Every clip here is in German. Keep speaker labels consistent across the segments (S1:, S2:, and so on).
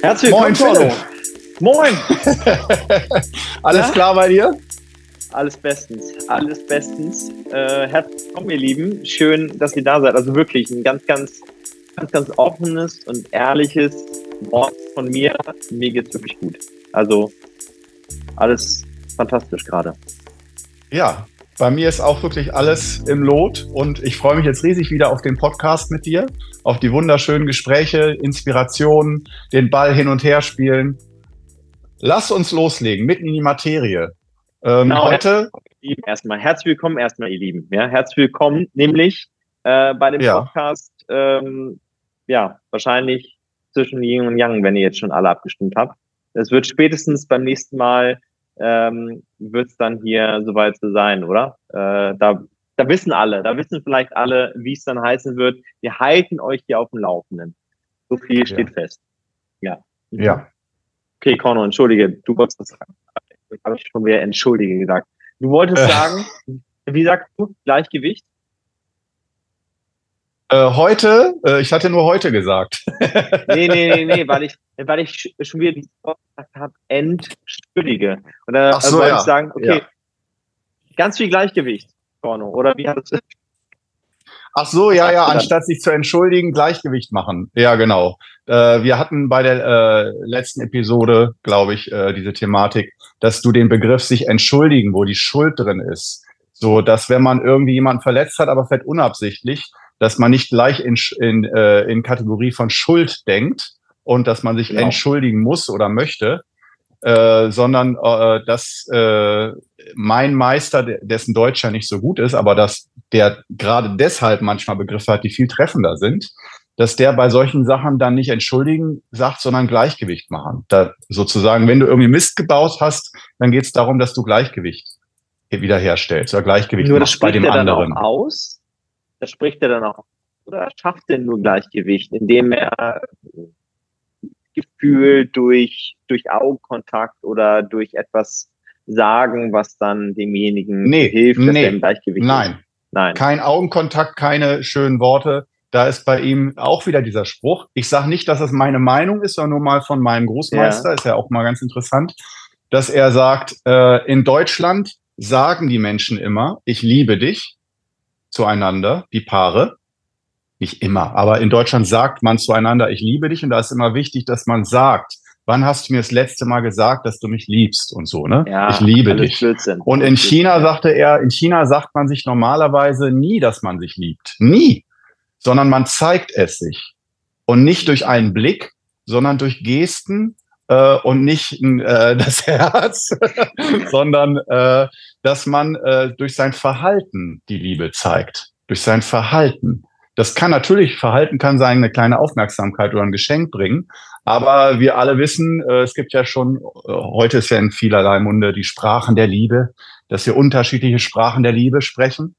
S1: Herzlich willkommen, Moin, Moin.
S2: Alles ja? klar bei dir?
S1: Alles bestens, alles bestens. Äh, herzlich willkommen, ihr Lieben. Schön, dass ihr da seid. Also wirklich ein ganz, ganz, ganz, ganz offenes und ehrliches Wort von mir. Mir geht's wirklich gut. Also alles fantastisch gerade.
S2: Ja, bei mir ist auch wirklich alles im Lot und ich freue mich jetzt riesig wieder auf den Podcast mit dir, auf die wunderschönen Gespräche, Inspirationen, den Ball hin und her spielen. Lass uns loslegen, mitten in die Materie.
S1: Ähm, genau, heute erstmal herzlich willkommen erstmal, ihr Lieben. Ja, herzlich willkommen, nämlich äh, bei dem ja. Podcast. Ähm, ja, wahrscheinlich zwischen Yin und Yang, wenn ihr jetzt schon alle abgestimmt habt. Es wird spätestens beim nächsten Mal ähm, wird es dann hier soweit so sein, oder? Äh, da, da wissen alle, da wissen vielleicht alle, wie es dann heißen wird. Wir halten euch hier auf dem Laufenden. So viel steht ja. fest. Ja.
S2: Ja.
S1: Okay, Corno, entschuldige, du wolltest das sagen. Ich habe schon wieder entschuldige gesagt. Du wolltest äh. sagen, wie sagst du, Gleichgewicht?
S2: Äh, heute, äh, ich hatte nur heute gesagt.
S1: nee, nee, nee, nee, weil ich, weil ich schon wieder die gesagt habe, entschuldige. Und da Ach so, wollte ja. ich sagen, okay, ja. ganz viel Gleichgewicht, Corno, oder wie hat es?
S2: Ach so, ja, ja, anstatt sich zu entschuldigen, Gleichgewicht machen. Ja, genau. Äh, wir hatten bei der äh, letzten Episode, glaube ich, äh, diese Thematik, dass du den Begriff sich entschuldigen, wo die Schuld drin ist. So, dass wenn man irgendwie jemanden verletzt hat, aber vielleicht unabsichtlich, dass man nicht gleich in, in, äh, in Kategorie von Schuld denkt und dass man sich genau. entschuldigen muss oder möchte, äh, sondern äh, dass äh, mein Meister, dessen Deutsch ja nicht so gut ist, aber dass der gerade deshalb manchmal Begriffe hat, die viel treffender sind, dass der bei solchen Sachen dann nicht entschuldigen sagt, sondern Gleichgewicht machen. Da sozusagen, wenn du irgendwie Mist gebaut hast, dann geht es darum, dass du Gleichgewicht wiederherstellst oder Gleichgewicht
S1: Nur machst bei dem anderen. aus, das spricht er dann auch. Oder schafft er nur Gleichgewicht, indem er Gefühl durch, durch Augenkontakt oder durch etwas sagen, was dann demjenigen
S2: nee,
S1: hilft,
S2: dass nee, er im Gleichgewicht Nein. Ist. Nein. Kein Augenkontakt, keine schönen Worte. Da ist bei ihm auch wieder dieser Spruch. Ich sage nicht, dass es meine Meinung ist, sondern nur mal von meinem Großmeister, ja. ist ja auch mal ganz interessant, dass er sagt, äh, in Deutschland sagen die Menschen immer, ich liebe dich zueinander, die Paare. Nicht immer, aber in Deutschland sagt man zueinander, ich liebe dich. Und da ist immer wichtig, dass man sagt, wann hast du mir das letzte Mal gesagt, dass du mich liebst und so, ne? Ja, ich liebe dich. Blödsinn. Und in China sagte er, in China sagt man sich normalerweise nie, dass man sich liebt. Nie. Sondern man zeigt es sich. Und nicht durch einen Blick, sondern durch Gesten äh, und nicht äh, das Herz, sondern äh, dass man äh, durch sein Verhalten die Liebe zeigt. Durch sein Verhalten. Das kann natürlich, Verhalten kann sein, eine kleine Aufmerksamkeit oder ein Geschenk bringen. Aber wir alle wissen, äh, es gibt ja schon, äh, heute ist ja in vielerlei Munde die Sprachen der Liebe, dass wir unterschiedliche Sprachen der Liebe sprechen.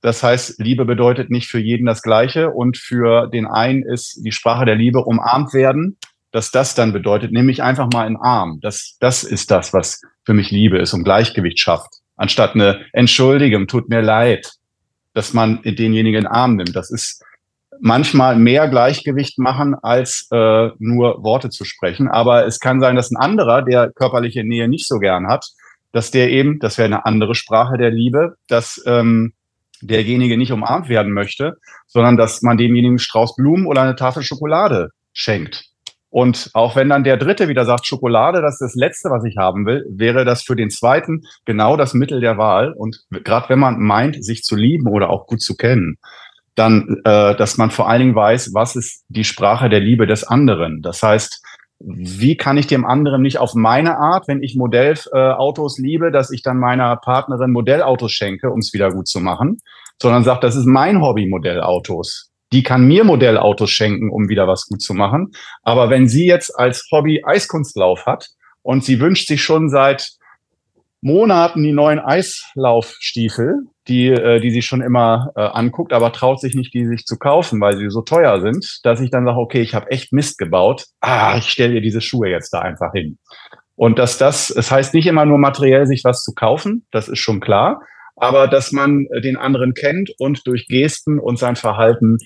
S2: Das heißt, Liebe bedeutet nicht für jeden das Gleiche und für den einen ist die Sprache der Liebe umarmt werden dass das dann bedeutet, nehme ich einfach mal in Arm. Das, das ist das, was für mich Liebe ist und Gleichgewicht schafft. Anstatt eine Entschuldigung, tut mir leid, dass man denjenigen in Arm nimmt. Das ist manchmal mehr Gleichgewicht machen, als äh, nur Worte zu sprechen. Aber es kann sein, dass ein anderer, der körperliche Nähe nicht so gern hat, dass der eben, das wäre eine andere Sprache der Liebe, dass ähm, derjenige nicht umarmt werden möchte, sondern dass man demjenigen Strauß Blumen oder eine Tafel Schokolade schenkt. Und auch wenn dann der Dritte wieder sagt, Schokolade, das ist das Letzte, was ich haben will, wäre das für den Zweiten genau das Mittel der Wahl. Und gerade wenn man meint, sich zu lieben oder auch gut zu kennen, dann, äh, dass man vor allen Dingen weiß, was ist die Sprache der Liebe des anderen. Das heißt, wie kann ich dem anderen nicht auf meine Art, wenn ich Modellautos äh, liebe, dass ich dann meiner Partnerin Modellautos schenke, um es wieder gut zu machen, sondern sagt, das ist mein Hobby, Modellautos die kann mir Modellautos schenken, um wieder was gut zu machen. Aber wenn sie jetzt als Hobby Eiskunstlauf hat und sie wünscht sich schon seit Monaten die neuen Eislaufstiefel, die, äh, die sie schon immer äh, anguckt, aber traut sich nicht, die sich zu kaufen, weil sie so teuer sind, dass ich dann sage, okay, ich habe echt Mist gebaut. Ah, ich stelle ihr diese Schuhe jetzt da einfach hin. Und dass das, es heißt nicht immer nur materiell sich was zu kaufen, das ist schon klar, aber dass man den anderen kennt und durch Gesten und sein Verhalten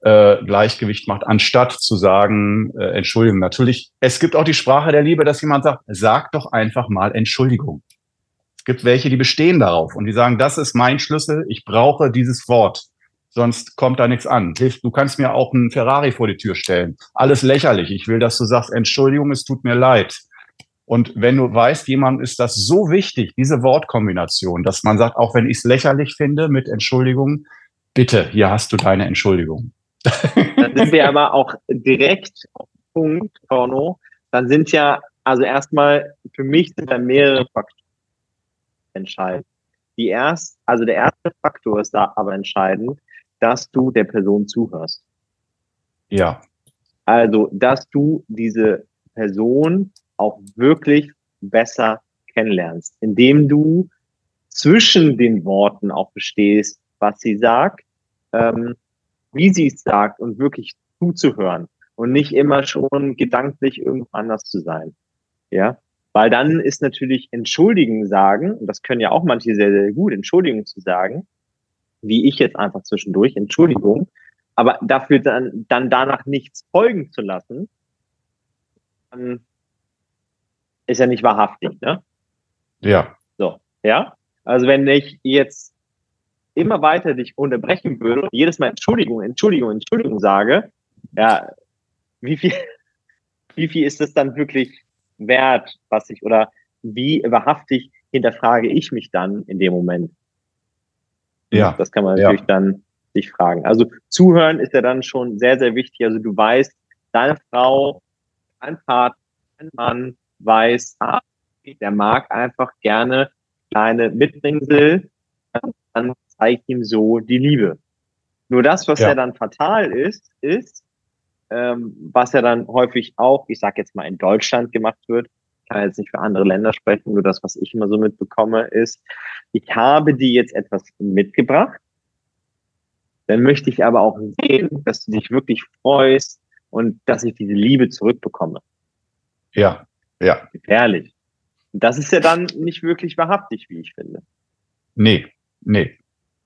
S2: äh, Gleichgewicht macht, anstatt zu sagen, äh, Entschuldigung. Natürlich, es gibt auch die Sprache der Liebe, dass jemand sagt, sag doch einfach mal Entschuldigung. Es gibt welche, die bestehen darauf und die sagen, das ist mein Schlüssel, ich brauche dieses Wort. Sonst kommt da nichts an. Du kannst mir auch einen Ferrari vor die Tür stellen. Alles lächerlich. Ich will, dass du sagst, Entschuldigung, es tut mir leid. Und wenn du weißt, jemand ist das so wichtig, diese Wortkombination, dass man sagt, auch wenn ich es lächerlich finde mit Entschuldigung, bitte, hier hast du deine Entschuldigung.
S1: Dann sind wir aber auch direkt auf den Punkt, Porno. Dann sind ja, also erstmal, für mich sind da mehrere Faktoren entscheidend. Die erst, also der erste Faktor ist da aber entscheidend, dass du der Person zuhörst.
S2: Ja.
S1: Also, dass du diese Person auch wirklich besser kennenlernst, indem du zwischen den Worten auch bestehst, was sie sagt, ähm, wie sie es sagt und wirklich zuzuhören und nicht immer schon gedanklich irgendwo anders zu sein. Ja, weil dann ist natürlich Entschuldigen sagen, und das können ja auch manche sehr, sehr gut, Entschuldigung zu sagen, wie ich jetzt einfach zwischendurch, Entschuldigung, aber dafür dann, dann danach nichts folgen zu lassen, dann ist ja nicht wahrhaftig, ne?
S2: Ja.
S1: So, ja. Also wenn ich jetzt immer weiter dich unterbrechen würde und jedes Mal Entschuldigung, Entschuldigung, Entschuldigung sage, ja, wie viel, wie viel ist das dann wirklich wert, was ich, oder wie wahrhaftig hinterfrage ich mich dann in dem Moment? Ja. Das kann man natürlich ja. dann sich fragen. Also zuhören ist ja dann schon sehr, sehr wichtig. Also du weißt, deine Frau, dein Partner, dein Mann, weiß, ah, der mag einfach gerne kleine Mitbringsel, dann zeigt ihm so die Liebe. Nur das, was ja, ja dann fatal ist, ist, ähm, was ja dann häufig auch, ich sag jetzt mal in Deutschland gemacht wird, ich kann jetzt nicht für andere Länder sprechen, nur das, was ich immer so mitbekomme, ist, ich habe dir jetzt etwas mitgebracht, dann möchte ich aber auch sehen, dass du dich wirklich freust und dass ich diese Liebe zurückbekomme.
S2: Ja. Ja.
S1: Gefährlich. Das ist ja dann nicht wirklich wahrhaftig, wie ich finde.
S2: Nee, nee,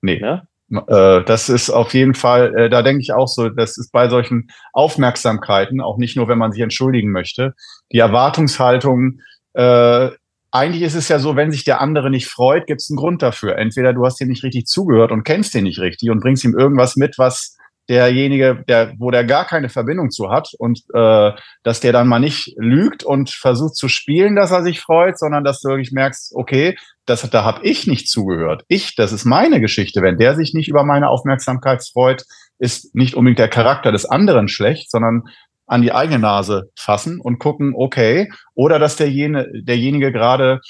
S2: nee. Ja? Äh, das ist auf jeden Fall, äh, da denke ich auch so, das ist bei solchen Aufmerksamkeiten, auch nicht nur, wenn man sich entschuldigen möchte, die Erwartungshaltung, äh, eigentlich ist es ja so, wenn sich der andere nicht freut, gibt es einen Grund dafür. Entweder du hast ihm nicht richtig zugehört und kennst ihn nicht richtig und bringst ihm irgendwas mit, was derjenige, der, wo der gar keine Verbindung zu hat und äh, dass der dann mal nicht lügt und versucht zu spielen, dass er sich freut, sondern dass du wirklich merkst, okay, das, da habe ich nicht zugehört. Ich, das ist meine Geschichte. Wenn der sich nicht über meine Aufmerksamkeit freut, ist nicht unbedingt der Charakter des anderen schlecht, sondern an die eigene Nase fassen und gucken, okay, oder dass derjenige, derjenige gerade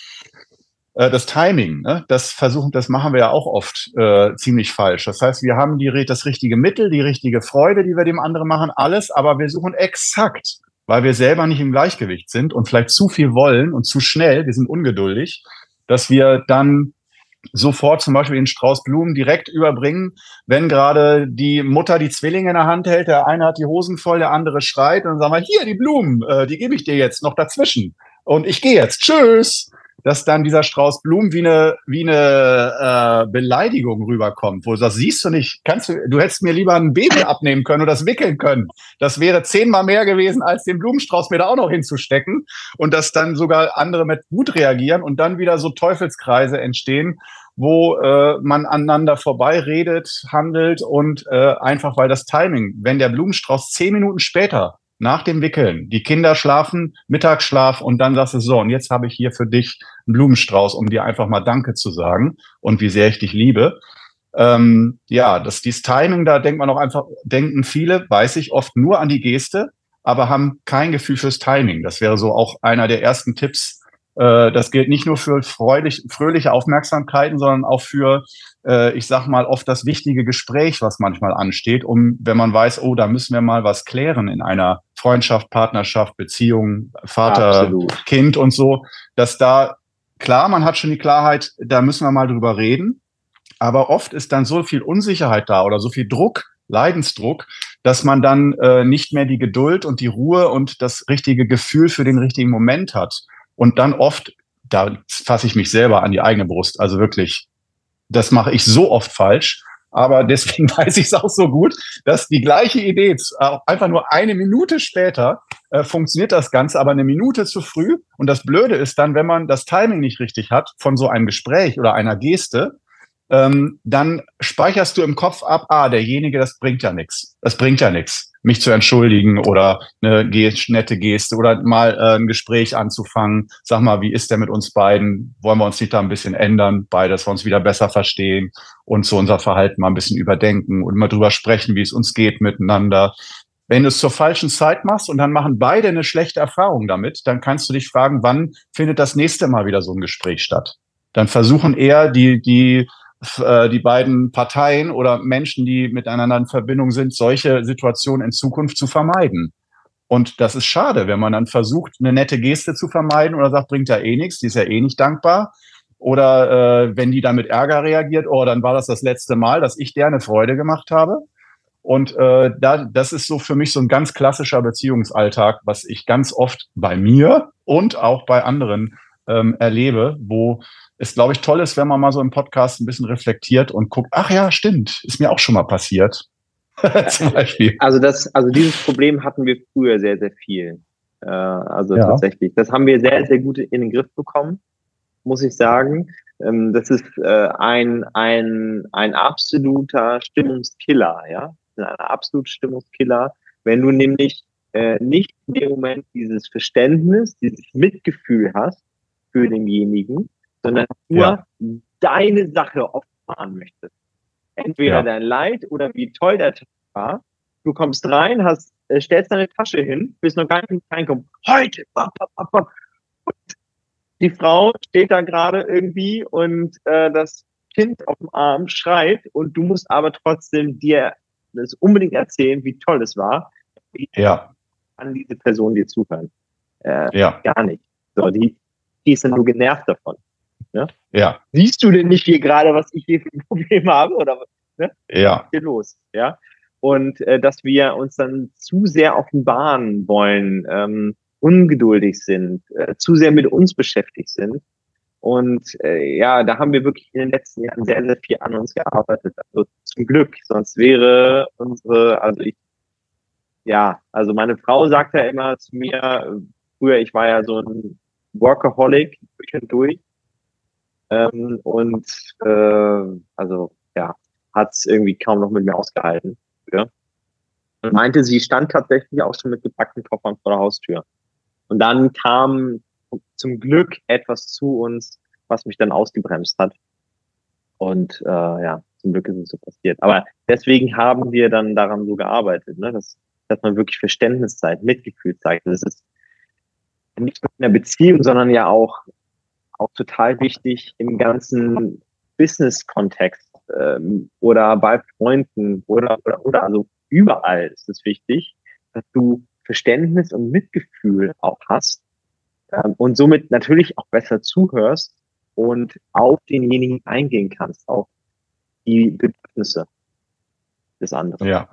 S2: das Timing, ne? das versuchen, das machen wir ja auch oft äh, ziemlich falsch. Das heißt, wir haben die, das richtige Mittel, die richtige Freude, die wir dem anderen machen, alles, aber wir suchen exakt, weil wir selber nicht im Gleichgewicht sind und vielleicht zu viel wollen und zu schnell, wir sind ungeduldig, dass wir dann sofort zum Beispiel den Strauß Blumen direkt überbringen, wenn gerade die Mutter die Zwillinge in der Hand hält, der eine hat die Hosen voll, der andere schreit und dann sagen wir, hier die Blumen, äh, die gebe ich dir jetzt noch dazwischen. Und ich gehe jetzt. Tschüss dass dann dieser Strauß Blumen wie eine, wie eine äh, Beleidigung rüberkommt, wo du sagst, siehst du nicht, kannst du, du hättest mir lieber ein Baby abnehmen können oder das wickeln können. Das wäre zehnmal mehr gewesen, als den Blumenstrauß mir da auch noch hinzustecken. Und dass dann sogar andere mit Wut reagieren und dann wieder so Teufelskreise entstehen, wo äh, man aneinander vorbeiredet, handelt und äh, einfach weil das Timing, wenn der Blumenstrauß zehn Minuten später nach dem Wickeln, die Kinder schlafen, Mittagsschlaf und dann sagst du so, und jetzt habe ich hier für dich einen Blumenstrauß, um dir einfach mal Danke zu sagen und wie sehr ich dich liebe. Ähm, ja, das dieses Timing, da denkt man auch einfach, denken viele, weiß ich, oft nur an die Geste, aber haben kein Gefühl fürs Timing. Das wäre so auch einer der ersten Tipps. Äh, das gilt nicht nur für freudig, fröhliche Aufmerksamkeiten, sondern auch für äh, ich sag mal, oft das wichtige Gespräch, was manchmal ansteht, um, wenn man weiß, oh, da müssen wir mal was klären in einer Freundschaft, Partnerschaft, Beziehung, Vater, Absolut. Kind und so, dass da, klar, man hat schon die Klarheit, da müssen wir mal drüber reden, aber oft ist dann so viel Unsicherheit da oder so viel Druck, Leidensdruck, dass man dann äh, nicht mehr die Geduld und die Ruhe und das richtige Gefühl für den richtigen Moment hat. Und dann oft, da fasse ich mich selber an die eigene Brust, also wirklich das mache ich so oft falsch, aber deswegen weiß ich es auch so gut, dass die gleiche Idee, einfach nur eine Minute später, äh, funktioniert das Ganze, aber eine Minute zu früh. Und das Blöde ist dann, wenn man das Timing nicht richtig hat von so einem Gespräch oder einer Geste, ähm, dann speicherst du im Kopf ab, ah, derjenige, das bringt ja nichts. Das bringt ja nichts, mich zu entschuldigen oder eine nette Geste oder mal äh, ein Gespräch anzufangen. Sag mal, wie ist der mit uns beiden? Wollen wir uns nicht da ein bisschen ändern, beide, dass wir uns wieder besser verstehen und so unser Verhalten mal ein bisschen überdenken und mal drüber sprechen, wie es uns geht miteinander. Wenn du es zur falschen Zeit machst und dann machen beide eine schlechte Erfahrung damit, dann kannst du dich fragen, wann findet das nächste Mal wieder so ein Gespräch statt? Dann versuchen eher die, die äh, die beiden Parteien oder Menschen, die miteinander in Verbindung sind, solche Situationen in Zukunft zu vermeiden. Und das ist schade, wenn man dann versucht, eine nette Geste zu vermeiden oder sagt, bringt ja eh nichts, die ist ja eh nicht dankbar. Oder äh, wenn die dann mit Ärger reagiert, oh, dann war das das letzte Mal, dass ich dir eine Freude gemacht habe. Und äh, da, das ist so für mich so ein ganz klassischer Beziehungsalltag, was ich ganz oft bei mir und auch bei anderen ähm, erlebe, wo es, glaube ich, toll ist, wenn man mal so im Podcast ein bisschen reflektiert und guckt, ach ja, stimmt, ist mir auch schon mal passiert.
S1: Zum Beispiel. Also das, also dieses Problem hatten wir früher sehr, sehr viel. Äh, also ja. tatsächlich. Das haben wir sehr, sehr gut in den Griff bekommen, muss ich sagen. Ähm, das ist äh, ein, ein, ein absoluter Stimmungskiller, ja. Ein absoluter Stimmungskiller. Wenn du nämlich äh, nicht in dem Moment dieses Verständnis, dieses Mitgefühl hast für denjenigen, sondern nur ja. deine Sache offenbaren möchtest. Entweder ja. dein Leid oder wie toll der Tag war. Du kommst rein, hast, äh, stellst deine Tasche hin, bist noch gar nicht reinkommen. Heute! Und die Frau steht da gerade irgendwie und äh, das Kind auf dem Arm schreit und du musst aber trotzdem dir das unbedingt erzählen, wie toll es war.
S2: Ja.
S1: An diese Person dir zuhören. Äh, ja. Gar nicht. So, die, die ist dann nur genervt davon. Ne? Ja. Siehst du denn nicht hier gerade, was ich hier für ein Problem habe? Oder ne?
S2: Ja.
S1: Was ist hier los? Ja. Und äh, dass wir uns dann zu sehr offenbaren wollen, ähm, ungeduldig sind, äh, zu sehr mit uns beschäftigt sind. Und äh, ja, da haben wir wirklich in den letzten Jahren sehr, sehr viel an uns gearbeitet. Also zum Glück. Sonst wäre unsere, also ich, ja, also meine Frau sagt ja immer zu mir, früher, ich war ja so ein Workaholic durch und durch. Ähm, und äh, also ja, hat es irgendwie kaum noch mit mir ausgehalten. Ja. Und meinte, sie stand tatsächlich auch schon mit gepackten Koffern vor der Haustür. Und dann kam zum Glück etwas zu uns, was mich dann ausgebremst hat. Und äh, ja, zum Glück ist es so passiert. Aber deswegen haben wir dann daran so gearbeitet, ne? dass, dass man wirklich Verständnis zeigt, Mitgefühl zeigt. Das ist nicht nur in der Beziehung, sondern ja auch auch total wichtig im ganzen Business-Kontext ähm, oder bei Freunden oder, oder, oder also überall ist es wichtig, dass du Verständnis und Mitgefühl auch hast ähm, und somit natürlich auch besser zuhörst und auf denjenigen eingehen kannst, auf die Bedürfnisse des anderen.
S2: Ja.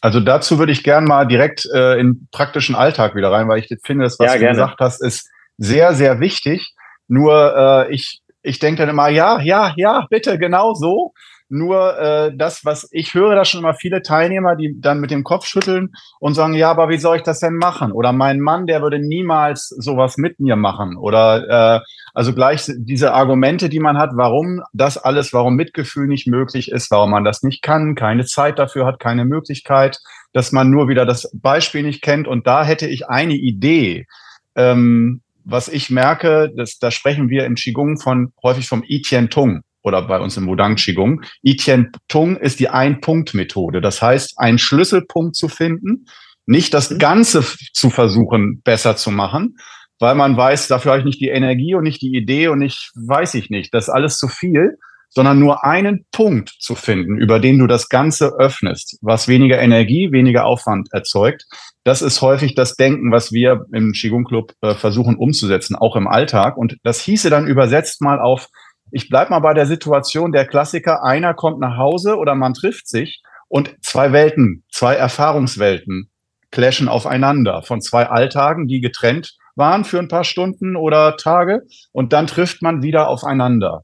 S2: Also dazu würde ich gern mal direkt äh, in praktischen Alltag wieder rein, weil ich finde, das, was ja, du gesagt hast, ist sehr, sehr wichtig. Nur äh, ich, ich denke dann immer, ja, ja, ja, bitte, genau so. Nur äh, das, was ich höre, da schon immer viele Teilnehmer, die dann mit dem Kopf schütteln und sagen, ja, aber wie soll ich das denn machen? Oder mein Mann, der würde niemals sowas mit mir machen. Oder äh, also gleich diese Argumente, die man hat, warum das alles, warum Mitgefühl nicht möglich ist, warum man das nicht kann, keine Zeit dafür hat, keine Möglichkeit, dass man nur wieder das Beispiel nicht kennt. Und da hätte ich eine Idee. Ähm, was ich merke, das, da sprechen wir im Qigong von häufig vom I Tien Tung oder bei uns im Wudang Qigong. I Tien Tung ist die Ein-Punkt-Methode. Das heißt, einen Schlüsselpunkt zu finden, nicht das mhm. Ganze zu versuchen, besser zu machen, weil man weiß, dafür habe ich nicht die Energie und nicht die Idee und nicht, weiß ich nicht, das ist alles zu viel, sondern nur einen Punkt zu finden, über den du das Ganze öffnest, was weniger Energie, weniger Aufwand erzeugt. Das ist häufig das Denken, was wir im Qigong Club äh, versuchen umzusetzen, auch im Alltag. Und das hieße dann übersetzt mal auf, ich bleib mal bei der Situation der Klassiker, einer kommt nach Hause oder man trifft sich und zwei Welten, zwei Erfahrungswelten clashen aufeinander von zwei Alltagen, die getrennt waren für ein paar Stunden oder Tage und dann trifft man wieder aufeinander.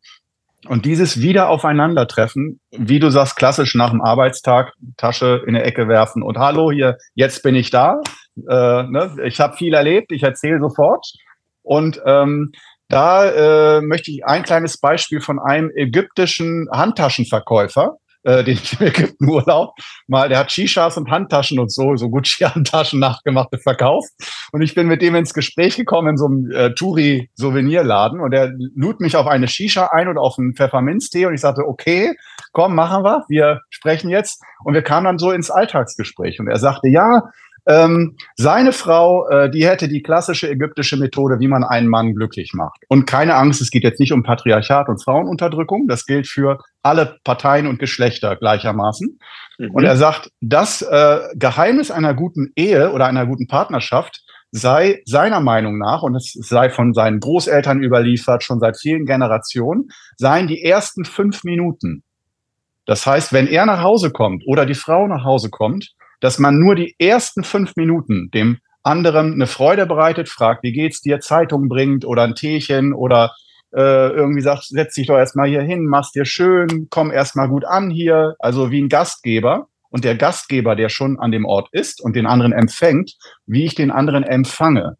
S2: Und dieses Wieder aufeinandertreffen, wie du sagst, klassisch nach dem Arbeitstag, Tasche in der Ecke werfen und hallo, hier, jetzt bin ich da. Äh, ne? Ich habe viel erlebt, ich erzähle sofort. Und ähm, da äh, möchte ich ein kleines Beispiel von einem ägyptischen Handtaschenverkäufer, äh, den ich im Ägyptenurlaub mal, der hat Shishas und Handtaschen und so, so Gucci-Handtaschen nachgemachte verkauft. Und ich bin mit dem ins Gespräch gekommen in so einem äh, Touri-Souvenirladen und er lud mich auf eine Shisha ein und auf einen Pfefferminztee und ich sagte, okay, komm, machen wir, wir sprechen jetzt. Und wir kamen dann so ins Alltagsgespräch und er sagte, ja, ähm, seine Frau, äh, die hätte die klassische ägyptische Methode, wie man einen Mann glücklich macht. Und keine Angst, es geht jetzt nicht um Patriarchat und Frauenunterdrückung. Das gilt für alle Parteien und Geschlechter gleichermaßen. Mhm. Und er sagt, das äh, Geheimnis einer guten Ehe oder einer guten Partnerschaft sei seiner Meinung nach, und es sei von seinen Großeltern überliefert, schon seit vielen Generationen, seien die ersten fünf Minuten. Das heißt, wenn er nach Hause kommt oder die Frau nach Hause kommt, dass man nur die ersten fünf Minuten dem anderen eine Freude bereitet, fragt, wie geht's dir, Zeitung bringt oder ein Teechen oder äh, irgendwie sagt, setz dich doch erstmal hier hin, mach's dir schön, komm erstmal gut an hier, also wie ein Gastgeber. Und der Gastgeber, der schon an dem Ort ist und den anderen empfängt, wie ich den anderen empfange.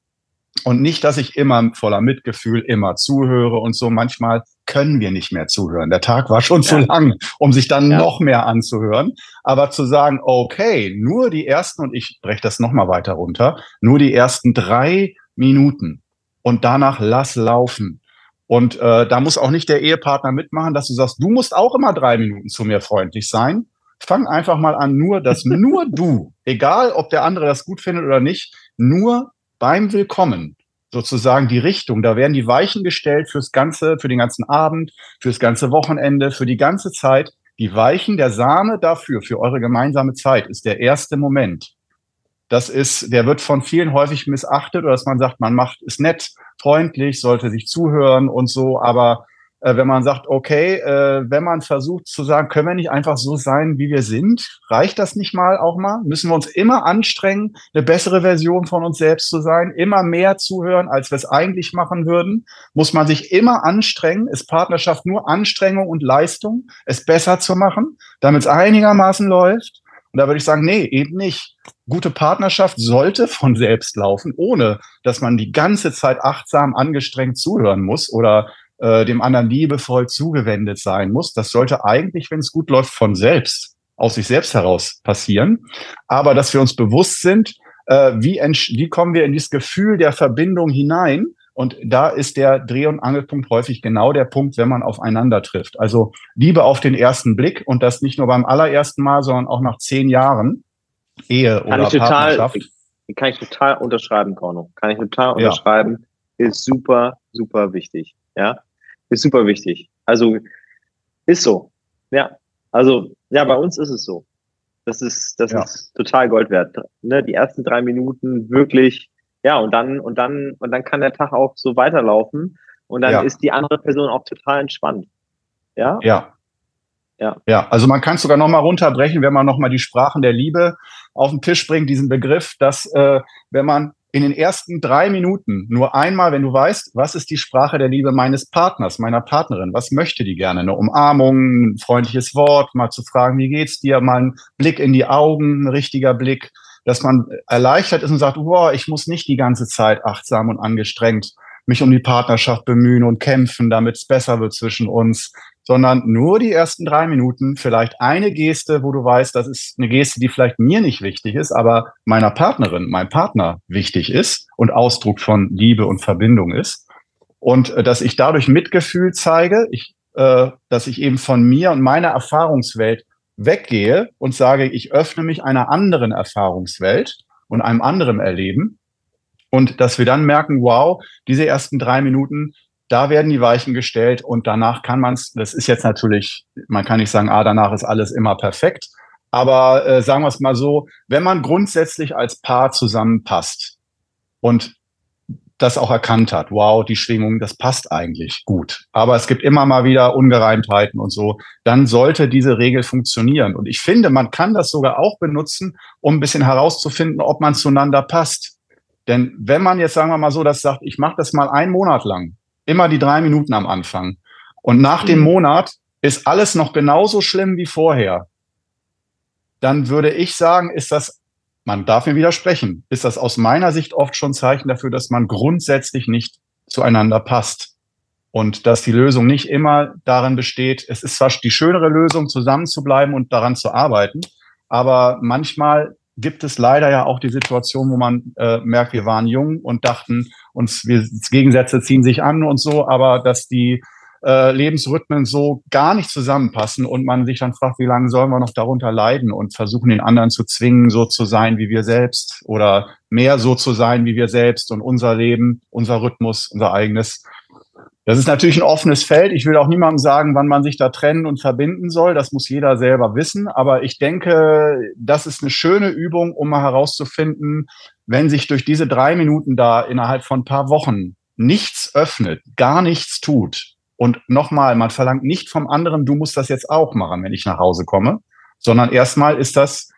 S2: Und nicht, dass ich immer voller Mitgefühl immer zuhöre und so. Manchmal können wir nicht mehr zuhören. Der Tag war schon ja. zu lang, um sich dann ja. noch mehr anzuhören. Aber zu sagen, okay, nur die ersten, und ich breche das nochmal weiter runter, nur die ersten drei Minuten und danach lass laufen. Und äh, da muss auch nicht der Ehepartner mitmachen, dass du sagst, du musst auch immer drei Minuten zu mir freundlich sein. Fang einfach mal an, nur, dass nur du, egal ob der andere das gut findet oder nicht, nur beim Willkommen sozusagen die Richtung. Da werden die Weichen gestellt fürs ganze, für den ganzen Abend, fürs ganze Wochenende, für die ganze Zeit. Die Weichen, der Same dafür, für eure gemeinsame Zeit, ist der erste Moment. Das ist, der wird von vielen häufig missachtet oder dass man sagt, man macht, ist nett, freundlich, sollte sich zuhören und so, aber äh, wenn man sagt, okay, äh, wenn man versucht zu sagen, können wir nicht einfach so sein, wie wir sind, reicht das nicht mal auch mal? Müssen wir uns immer anstrengen, eine bessere Version von uns selbst zu sein, immer mehr zuhören, als wir es eigentlich machen würden? Muss man sich immer anstrengen? Ist Partnerschaft nur Anstrengung und Leistung, es besser zu machen, damit es einigermaßen läuft? Und da würde ich sagen, nee, eben nicht. Gute Partnerschaft sollte von selbst laufen, ohne dass man die ganze Zeit achtsam angestrengt zuhören muss oder äh, dem anderen liebevoll zugewendet sein muss. Das sollte eigentlich, wenn es gut läuft, von selbst, aus sich selbst heraus passieren. Aber dass wir uns bewusst sind, äh, wie, wie kommen wir in dieses Gefühl der Verbindung hinein? Und da ist der Dreh- und Angelpunkt häufig genau der Punkt, wenn man aufeinander trifft. Also Liebe auf den ersten Blick und das nicht nur beim allerersten Mal, sondern auch nach zehn Jahren Ehe kann oder
S1: ich Partnerschaft. Total, kann ich total unterschreiben, Korno. Kann ich total unterschreiben. Ja. Ist super, super wichtig. Ja. Ist super wichtig. Also ist so. Ja. Also, ja, bei uns ist es so. Das ist, das ja. ist total Gold wert. Ne? Die ersten drei Minuten wirklich, ja, und dann, und dann, und dann kann der Tag auch so weiterlaufen. Und dann ja. ist die andere Person auch total entspannt. Ja?
S2: Ja. Ja. ja, also man kann es sogar nochmal runterbrechen, wenn man nochmal die Sprachen der Liebe auf den Tisch bringt, diesen Begriff, dass äh, wenn man in den ersten drei Minuten nur einmal, wenn du weißt, was ist die Sprache der Liebe meines Partners, meiner Partnerin, was möchte die gerne? Eine Umarmung, ein freundliches Wort, mal zu fragen, wie geht's dir, mal ein Blick in die Augen, ein richtiger Blick, dass man erleichtert ist und sagt, wow, ich muss nicht die ganze Zeit achtsam und angestrengt mich um die Partnerschaft bemühen und kämpfen, damit es besser wird zwischen uns, sondern nur die ersten drei Minuten, vielleicht eine Geste, wo du weißt, das ist eine Geste, die vielleicht mir nicht wichtig ist, aber meiner Partnerin, meinem Partner wichtig ist und Ausdruck von Liebe und Verbindung ist. Und äh, dass ich dadurch Mitgefühl zeige, ich, äh, dass ich eben von mir und meiner Erfahrungswelt weggehe und sage, ich öffne mich einer anderen Erfahrungswelt und einem anderen Erleben. Und dass wir dann merken, wow, diese ersten drei Minuten da werden die Weichen gestellt und danach kann man es, das ist jetzt natürlich, man kann nicht sagen, ah, danach ist alles immer perfekt. Aber äh, sagen wir es mal so, wenn man grundsätzlich als Paar zusammenpasst und das auch erkannt hat, wow, die Schwingung, das passt eigentlich gut. Aber es gibt immer mal wieder Ungereimtheiten und so, dann sollte diese Regel funktionieren. Und ich finde, man kann das sogar auch benutzen, um ein bisschen herauszufinden, ob man zueinander passt. Denn wenn man jetzt, sagen wir mal so, das sagt, ich mache das mal einen Monat lang, immer die drei Minuten am Anfang. und nach mhm. dem Monat ist alles noch genauso schlimm wie vorher, dann würde ich sagen, ist das, man darf mir widersprechen, ist das aus meiner Sicht oft schon Zeichen dafür, dass man grundsätzlich nicht zueinander passt. Und dass die Lösung nicht immer darin besteht, es ist zwar die schönere Lösung, zusammen zu bleiben und daran zu arbeiten, aber manchmal gibt es leider ja auch die Situation, wo man äh, merkt, wir waren jung und dachten uns, wir Gegensätze ziehen sich an und so, aber dass die äh, Lebensrhythmen so gar nicht zusammenpassen und man sich dann fragt, wie lange sollen wir noch darunter leiden und versuchen den anderen zu zwingen, so zu sein wie wir selbst oder mehr so zu sein wie wir selbst und unser Leben, unser Rhythmus, unser eigenes. Das ist natürlich ein offenes Feld. Ich will auch niemandem sagen, wann man sich da trennen und verbinden soll. Das muss jeder selber wissen. Aber ich denke, das ist eine schöne Übung, um mal herauszufinden, wenn sich durch diese drei Minuten da innerhalb von ein paar Wochen nichts öffnet, gar nichts tut, und nochmal, man verlangt nicht vom anderen, du musst das jetzt auch machen, wenn ich nach Hause komme, sondern erstmal ist das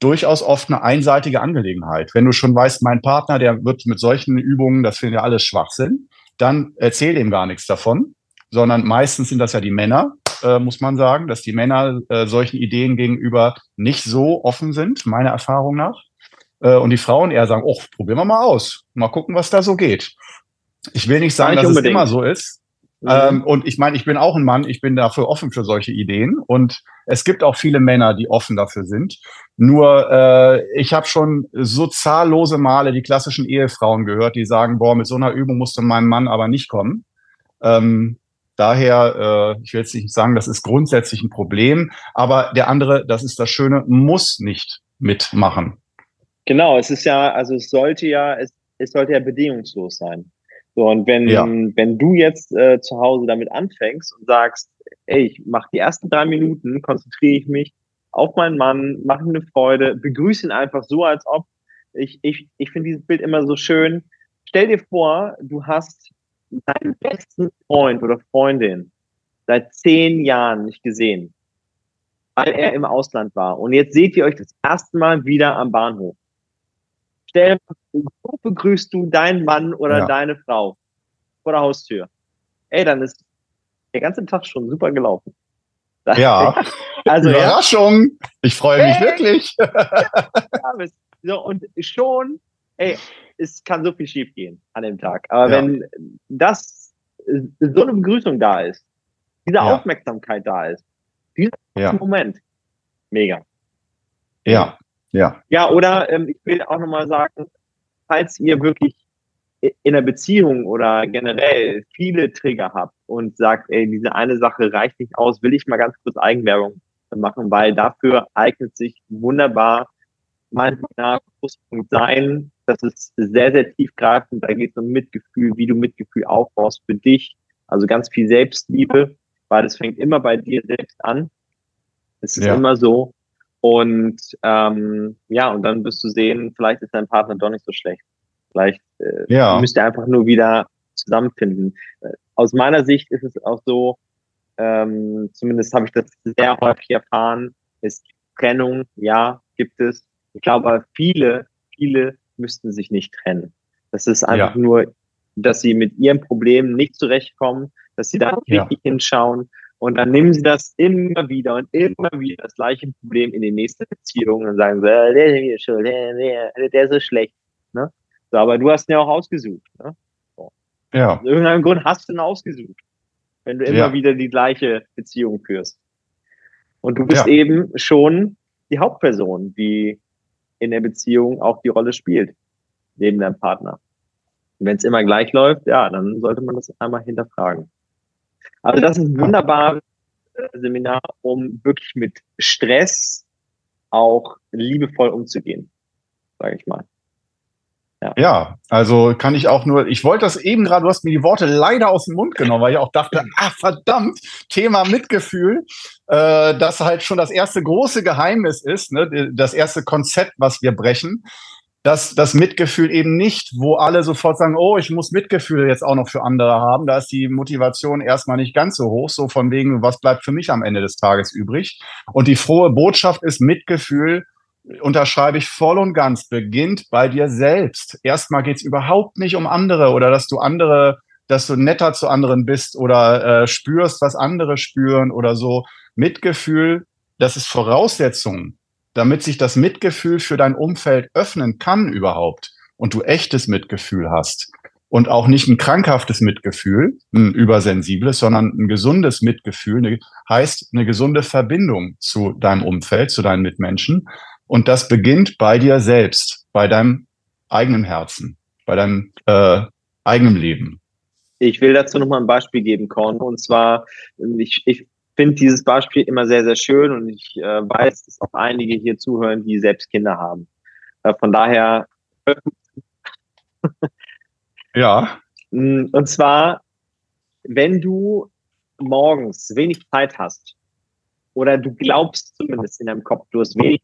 S2: durchaus oft eine einseitige Angelegenheit. Wenn du schon weißt, mein Partner, der wird mit solchen Übungen, das finden ja alles Schwachsinn, dann erzähl dem gar nichts davon, sondern meistens sind das ja die Männer, äh, muss man sagen, dass die Männer äh, solchen Ideen gegenüber nicht so offen sind, meiner Erfahrung nach. Äh, und die Frauen eher sagen, oh, probieren wir mal aus, mal gucken, was da so geht. Ich will nicht sagen, dass unbedingt. es immer so ist. Mhm. Ähm, und ich meine, ich bin auch ein Mann, ich bin dafür offen für solche Ideen. Und es gibt auch viele Männer, die offen dafür sind. Nur äh, ich habe schon so zahllose Male die klassischen Ehefrauen gehört, die sagen, boah, mit so einer Übung musste mein Mann aber nicht kommen. Ähm, daher, äh, ich will jetzt nicht sagen, das ist grundsätzlich ein Problem, aber der andere, das ist das Schöne, muss nicht mitmachen.
S1: Genau, es ist ja, also es sollte ja, es, es sollte ja bedingungslos sein. So, und wenn, ja. wenn du jetzt äh, zu Hause damit anfängst und sagst, ey, ich mache die ersten drei Minuten, konzentriere ich mich auf meinen Mann, mache ihm eine Freude, begrüße ihn einfach so, als ob ich, ich, ich finde dieses Bild immer so schön. Stell dir vor, du hast deinen besten Freund oder Freundin seit zehn Jahren nicht gesehen, weil er im Ausland war. Und jetzt seht ihr euch das erste Mal wieder am Bahnhof stell so begrüßt du deinen Mann oder ja. deine Frau vor der Haustür. Ey, dann ist der ganze Tag schon super gelaufen.
S2: Ja, also Überraschung. Ja. Ich freue mich hey. wirklich.
S1: so, und schon, ey, es kann so viel schief gehen an dem Tag. Aber ja. wenn das so eine Begrüßung da ist, diese ja. Aufmerksamkeit da ist, dieser Moment, mega.
S2: Ja, ja.
S1: Ja, oder ähm, ich will auch nochmal sagen, falls ihr wirklich in der Beziehung oder generell viele Trigger habt und sagt, ey, diese eine Sache reicht nicht aus, will ich mal ganz kurz Eigenwerbung machen, weil dafür eignet sich wunderbar mein Pluspunkt sein. Das ist sehr, sehr tiefgreifend. Da geht es um Mitgefühl, wie du Mitgefühl aufbaust für dich. Also ganz viel Selbstliebe, weil es fängt immer bei dir selbst an. Es ist ja. immer so. Und ähm, ja, und dann wirst du sehen, vielleicht ist dein Partner doch nicht so schlecht. Vielleicht äh, ja. müsst ihr einfach nur wieder zusammenfinden. Äh, aus meiner Sicht ist es auch so, ähm, zumindest habe ich das sehr häufig erfahren, ist Trennung, ja, gibt es. Ich glaube, viele, viele müssten sich nicht trennen. Das ist einfach ja. nur, dass sie mit ihrem Problem nicht zurechtkommen, dass sie da ja. richtig hinschauen und dann nehmen sie das immer wieder und immer wieder das gleiche Problem in die nächste Beziehung und sagen so, äh, der, ist schuld, der ist so schlecht. Ne? So, aber du hast ihn ja auch ausgesucht. Ne? So. Ja. Aus irgendeinem Grund hast du ihn ausgesucht, wenn du immer ja. wieder die gleiche Beziehung führst. Und du bist ja. eben schon die Hauptperson, die in der Beziehung auch die Rolle spielt, neben deinem Partner. Wenn es immer gleich läuft, ja, dann sollte man das einmal hinterfragen. Also das ist ein wunderbares Seminar, um wirklich mit Stress auch liebevoll umzugehen, sage ich mal.
S2: Ja. ja. also kann ich auch nur, ich wollte das eben gerade, du hast mir die Worte leider aus dem Mund genommen, weil ich auch dachte, ah verdammt, Thema Mitgefühl, äh, das halt schon das erste große Geheimnis ist, ne, das erste Konzept, was wir brechen dass das Mitgefühl eben nicht, wo alle sofort sagen, oh, ich muss Mitgefühl jetzt auch noch für andere haben. Da ist die Motivation erstmal nicht ganz so hoch, so von wegen, was bleibt für mich am Ende des Tages übrig. Und die frohe Botschaft ist, Mitgefühl, unterschreibe ich voll und ganz, beginnt bei dir selbst. Erstmal geht's überhaupt nicht um andere oder dass du andere dass du netter zu anderen bist oder äh, spürst, was andere spüren oder so. Mitgefühl, das ist Voraussetzung, damit sich das Mitgefühl für dein Umfeld öffnen kann überhaupt und du echtes Mitgefühl hast und auch nicht ein krankhaftes Mitgefühl, ein übersensibles, sondern ein gesundes Mitgefühl, eine, heißt eine gesunde Verbindung zu deinem Umfeld, zu deinen Mitmenschen. Und das beginnt bei dir selbst, bei deinem eigenen Herzen, bei deinem äh, eigenen Leben.
S1: Ich will dazu nochmal ein Beispiel geben, Korn. Und zwar, ich, ich finde dieses Beispiel immer sehr, sehr schön und ich äh, weiß, dass auch einige hier zuhören, die selbst Kinder haben. Äh, von daher.
S2: ja.
S1: Mm, und zwar, wenn du morgens wenig Zeit hast oder du glaubst zumindest in deinem Kopf, du hast wenig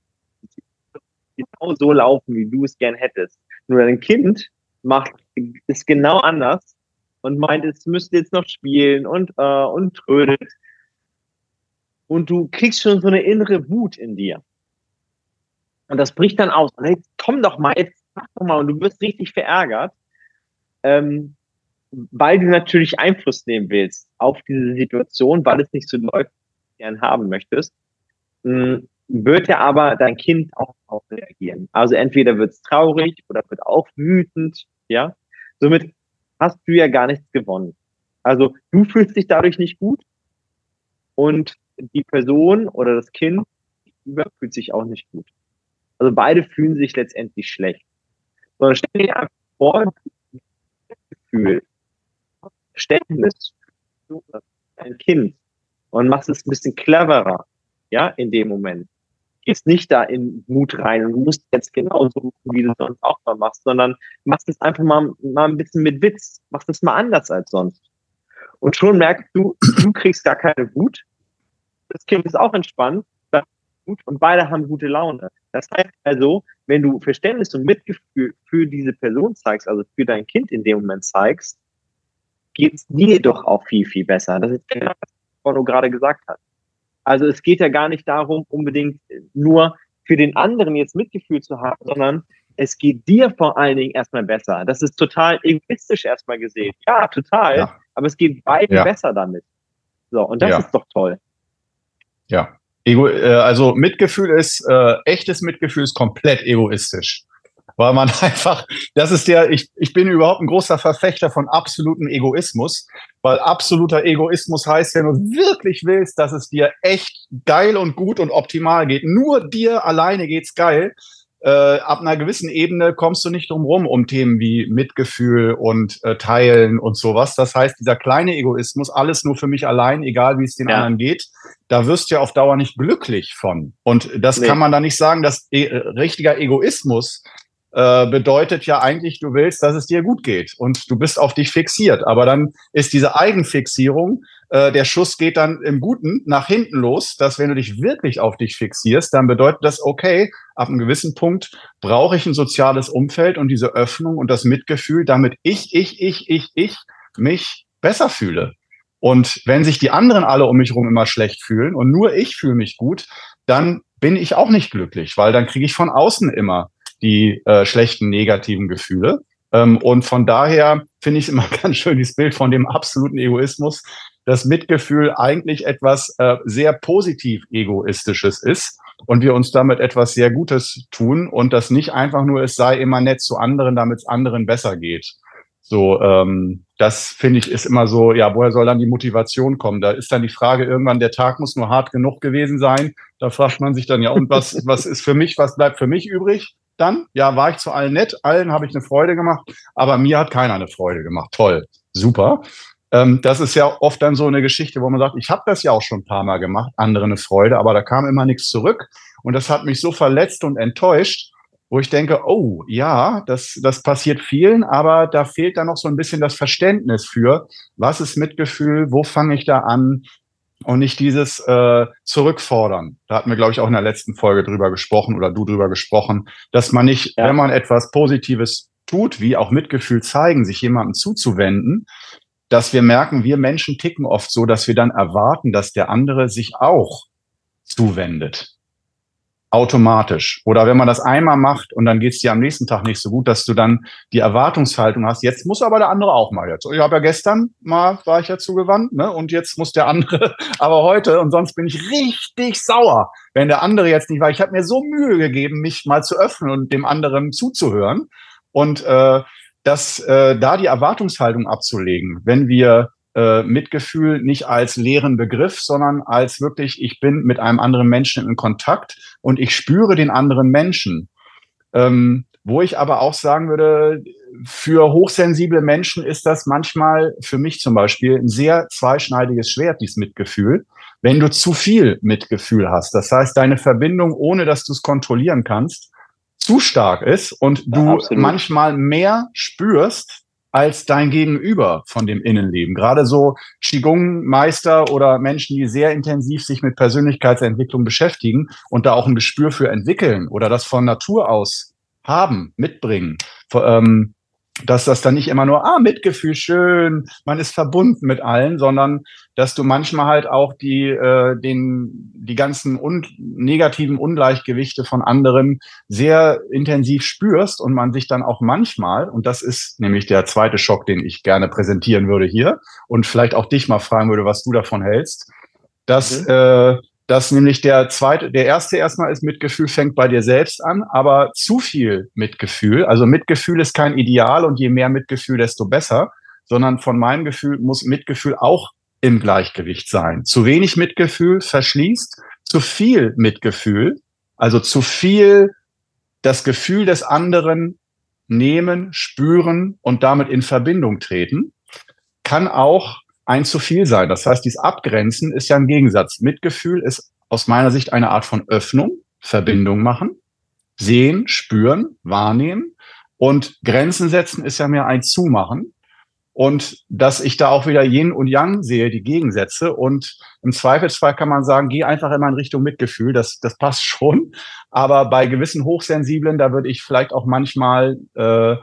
S1: genau so laufen, wie du es gern hättest. Nur dein Kind macht es genau anders und meint, es müsste jetzt noch spielen und, äh, und trödelt. Und du kriegst schon so eine innere Wut in dir. Und das bricht dann aus. Und jetzt komm doch mal, jetzt mach doch mal. Und du wirst richtig verärgert, ähm, weil du natürlich Einfluss nehmen willst auf diese Situation, weil es nicht so läuft, wie du gern haben möchtest. Hm, wird ja aber dein Kind auch darauf reagieren. Also entweder wird es traurig oder wird auch wütend, ja. Somit hast du ja gar nichts gewonnen. Also du fühlst dich dadurch nicht gut und die Person oder das Kind fühlt sich auch nicht gut. Also beide fühlen sich letztendlich schlecht. Sondern stell dir einfach vor, Gefühl, Verständnis für dein Kind und machst es ein bisschen cleverer, ja, in dem Moment gehst nicht da in Mut rein und musst jetzt genauso wie du sonst auch mal machst, sondern machst es einfach mal, mal ein bisschen mit Witz, machst es mal anders als sonst. Und schon merkst du, du kriegst gar keine Wut. Das Kind ist auch entspannt und beide haben gute Laune. Das heißt also, wenn du Verständnis und Mitgefühl für diese Person zeigst, also für dein Kind in dem Moment zeigst, geht es dir doch auch viel, viel besser. Das ist genau das, was du gerade gesagt hast. Also es geht ja gar nicht darum, unbedingt nur für den anderen jetzt Mitgefühl zu haben, sondern es geht dir vor allen Dingen erstmal besser. Das ist total egoistisch erstmal gesehen. Ja, total. Ja. Aber es geht beiden ja. besser damit. So, und das ja. ist doch toll.
S2: Ja. Ego, äh, also Mitgefühl ist, äh, echtes Mitgefühl ist komplett egoistisch weil man einfach, das ist der, ich, ich bin überhaupt ein großer Verfechter von absolutem Egoismus, weil absoluter Egoismus heißt, wenn du wirklich willst, dass es dir echt geil und gut und optimal geht, nur dir alleine geht's geil, äh, ab einer gewissen Ebene kommst du nicht drum rum um Themen wie Mitgefühl und äh, Teilen und sowas. Das heißt, dieser kleine Egoismus, alles nur für mich allein, egal wie es den ja. anderen geht, da wirst du ja auf Dauer nicht glücklich von. Und das nee. kann man da nicht sagen, dass e richtiger Egoismus äh, bedeutet ja eigentlich, du willst, dass es dir gut geht und du bist auf dich fixiert. Aber dann ist diese Eigenfixierung, äh, der Schuss geht dann im Guten nach hinten los, dass wenn du dich wirklich auf dich fixierst, dann bedeutet das, okay, ab einem gewissen Punkt brauche ich ein soziales Umfeld und diese Öffnung und das Mitgefühl, damit ich, ich, ich, ich, ich mich besser fühle. Und wenn sich die anderen alle um mich herum immer schlecht fühlen und nur ich fühle mich gut, dann bin ich auch nicht glücklich, weil dann kriege ich von außen immer die äh, schlechten negativen Gefühle. Ähm, und von daher finde ich immer ganz schön, dieses Bild von dem absoluten Egoismus, dass Mitgefühl eigentlich etwas äh, sehr positiv egoistisches ist und wir uns damit etwas sehr Gutes tun und das nicht einfach nur, es sei immer nett zu anderen, damit es anderen besser geht. So, ähm, das finde ich ist immer so, ja, woher soll dann die Motivation kommen? Da ist dann die Frage, irgendwann der Tag muss nur hart genug gewesen sein. Da fragt man sich dann, ja, und was, was ist für mich, was bleibt für mich übrig? dann, ja, war ich zu allen nett, allen habe ich eine Freude gemacht, aber mir hat keiner eine Freude gemacht. Toll, super. Ähm, das ist ja oft dann so eine Geschichte, wo man sagt, ich habe das ja auch schon ein paar Mal gemacht, andere eine Freude, aber da kam immer nichts zurück. Und das hat mich so verletzt und enttäuscht, wo ich denke, oh ja, das, das passiert vielen, aber da fehlt dann noch so ein bisschen das Verständnis für, was ist Mitgefühl, wo fange ich da an, und nicht dieses äh, Zurückfordern. Da hatten wir, glaube ich, auch in der letzten Folge drüber gesprochen oder du drüber gesprochen, dass man nicht, ja. wenn man etwas Positives tut, wie auch Mitgefühl zeigen, sich jemandem zuzuwenden, dass wir merken, wir Menschen ticken oft so, dass wir dann erwarten, dass der andere sich auch zuwendet. automatisch. Oder wenn man das einmal macht und dann geht es dir am nächsten Tag nicht so gut, dass du dann die Erwartungshaltung hast, jetzt muss aber der andere auch mal jetzt. Ich habe ja gestern mal, war ich ja zugewandt, ne? Und jetzt muss der andere aber heute und sonst bin ich richtig sauer, wenn der andere jetzt nicht war. Ich habe mir so Mühe gegeben, mich mal zu öffnen und dem anderen zuzuhören. Und äh, dass äh, da die Erwartungshaltung abzulegen, wenn wir äh, Mitgefühl nicht als leeren Begriff, sondern als wirklich, ich bin mit einem anderen Menschen in Kontakt und ich spüre den anderen Menschen. Ähm, wo ich aber auch sagen würde, für hochsensible Menschen ist das manchmal für mich zum Beispiel ein sehr zweischneidiges Schwert, dieses Mitgefühl. Wenn du zu viel Mitgefühl hast, das heißt, deine Verbindung, ohne dass du es kontrollieren kannst, zu stark ist und du ja, manchmal mehr spürst, als dein Gegenüber von dem Innenleben. Gerade so Qigong-Meister oder Menschen, die sehr intensiv sich mit Persönlichkeitsentwicklung beschäftigen und da auch ein Gespür für entwickeln oder das von Natur aus haben, mitbringen. Ähm, dass das dann nicht immer nur, ah, Mitgefühl, schön, man ist verbunden mit allen, sondern dass du manchmal halt auch die, äh, den, die ganzen un negativen Ungleichgewichte von anderen sehr intensiv spürst und man sich dann auch manchmal, und das ist nämlich der zweite Schock, den ich gerne präsentieren würde hier und vielleicht auch dich mal fragen würde, was du davon hältst, dass mhm. äh, dass nämlich der zweite, der erste erstmal ist, Mitgefühl fängt bei dir selbst an, aber zu viel Mitgefühl, also Mitgefühl ist kein Ideal und je mehr Mitgefühl, desto besser, sondern von meinem Gefühl muss Mitgefühl auch im Gleichgewicht sein. Zu wenig Mitgefühl verschließt, zu viel Mitgefühl, also zu viel das Gefühl des anderen nehmen, spüren und damit in Verbindung treten, kann auch ein zu viel sein. Das heißt, dieses Abgrenzen ist ja ein Gegensatz. Mitgefühl ist aus meiner Sicht eine Art von Öffnung, Verbindung machen, sehen, spüren, wahrnehmen. Und Grenzen setzen ist ja mehr ein Zumachen. Und dass ich da auch wieder Yin und Yang sehe, die Gegensätze. Und im Zweifelsfall kann man sagen, geh einfach immer in Richtung Mitgefühl. Das, das passt schon. Aber bei gewissen Hochsensiblen, da würde ich vielleicht auch manchmal äh,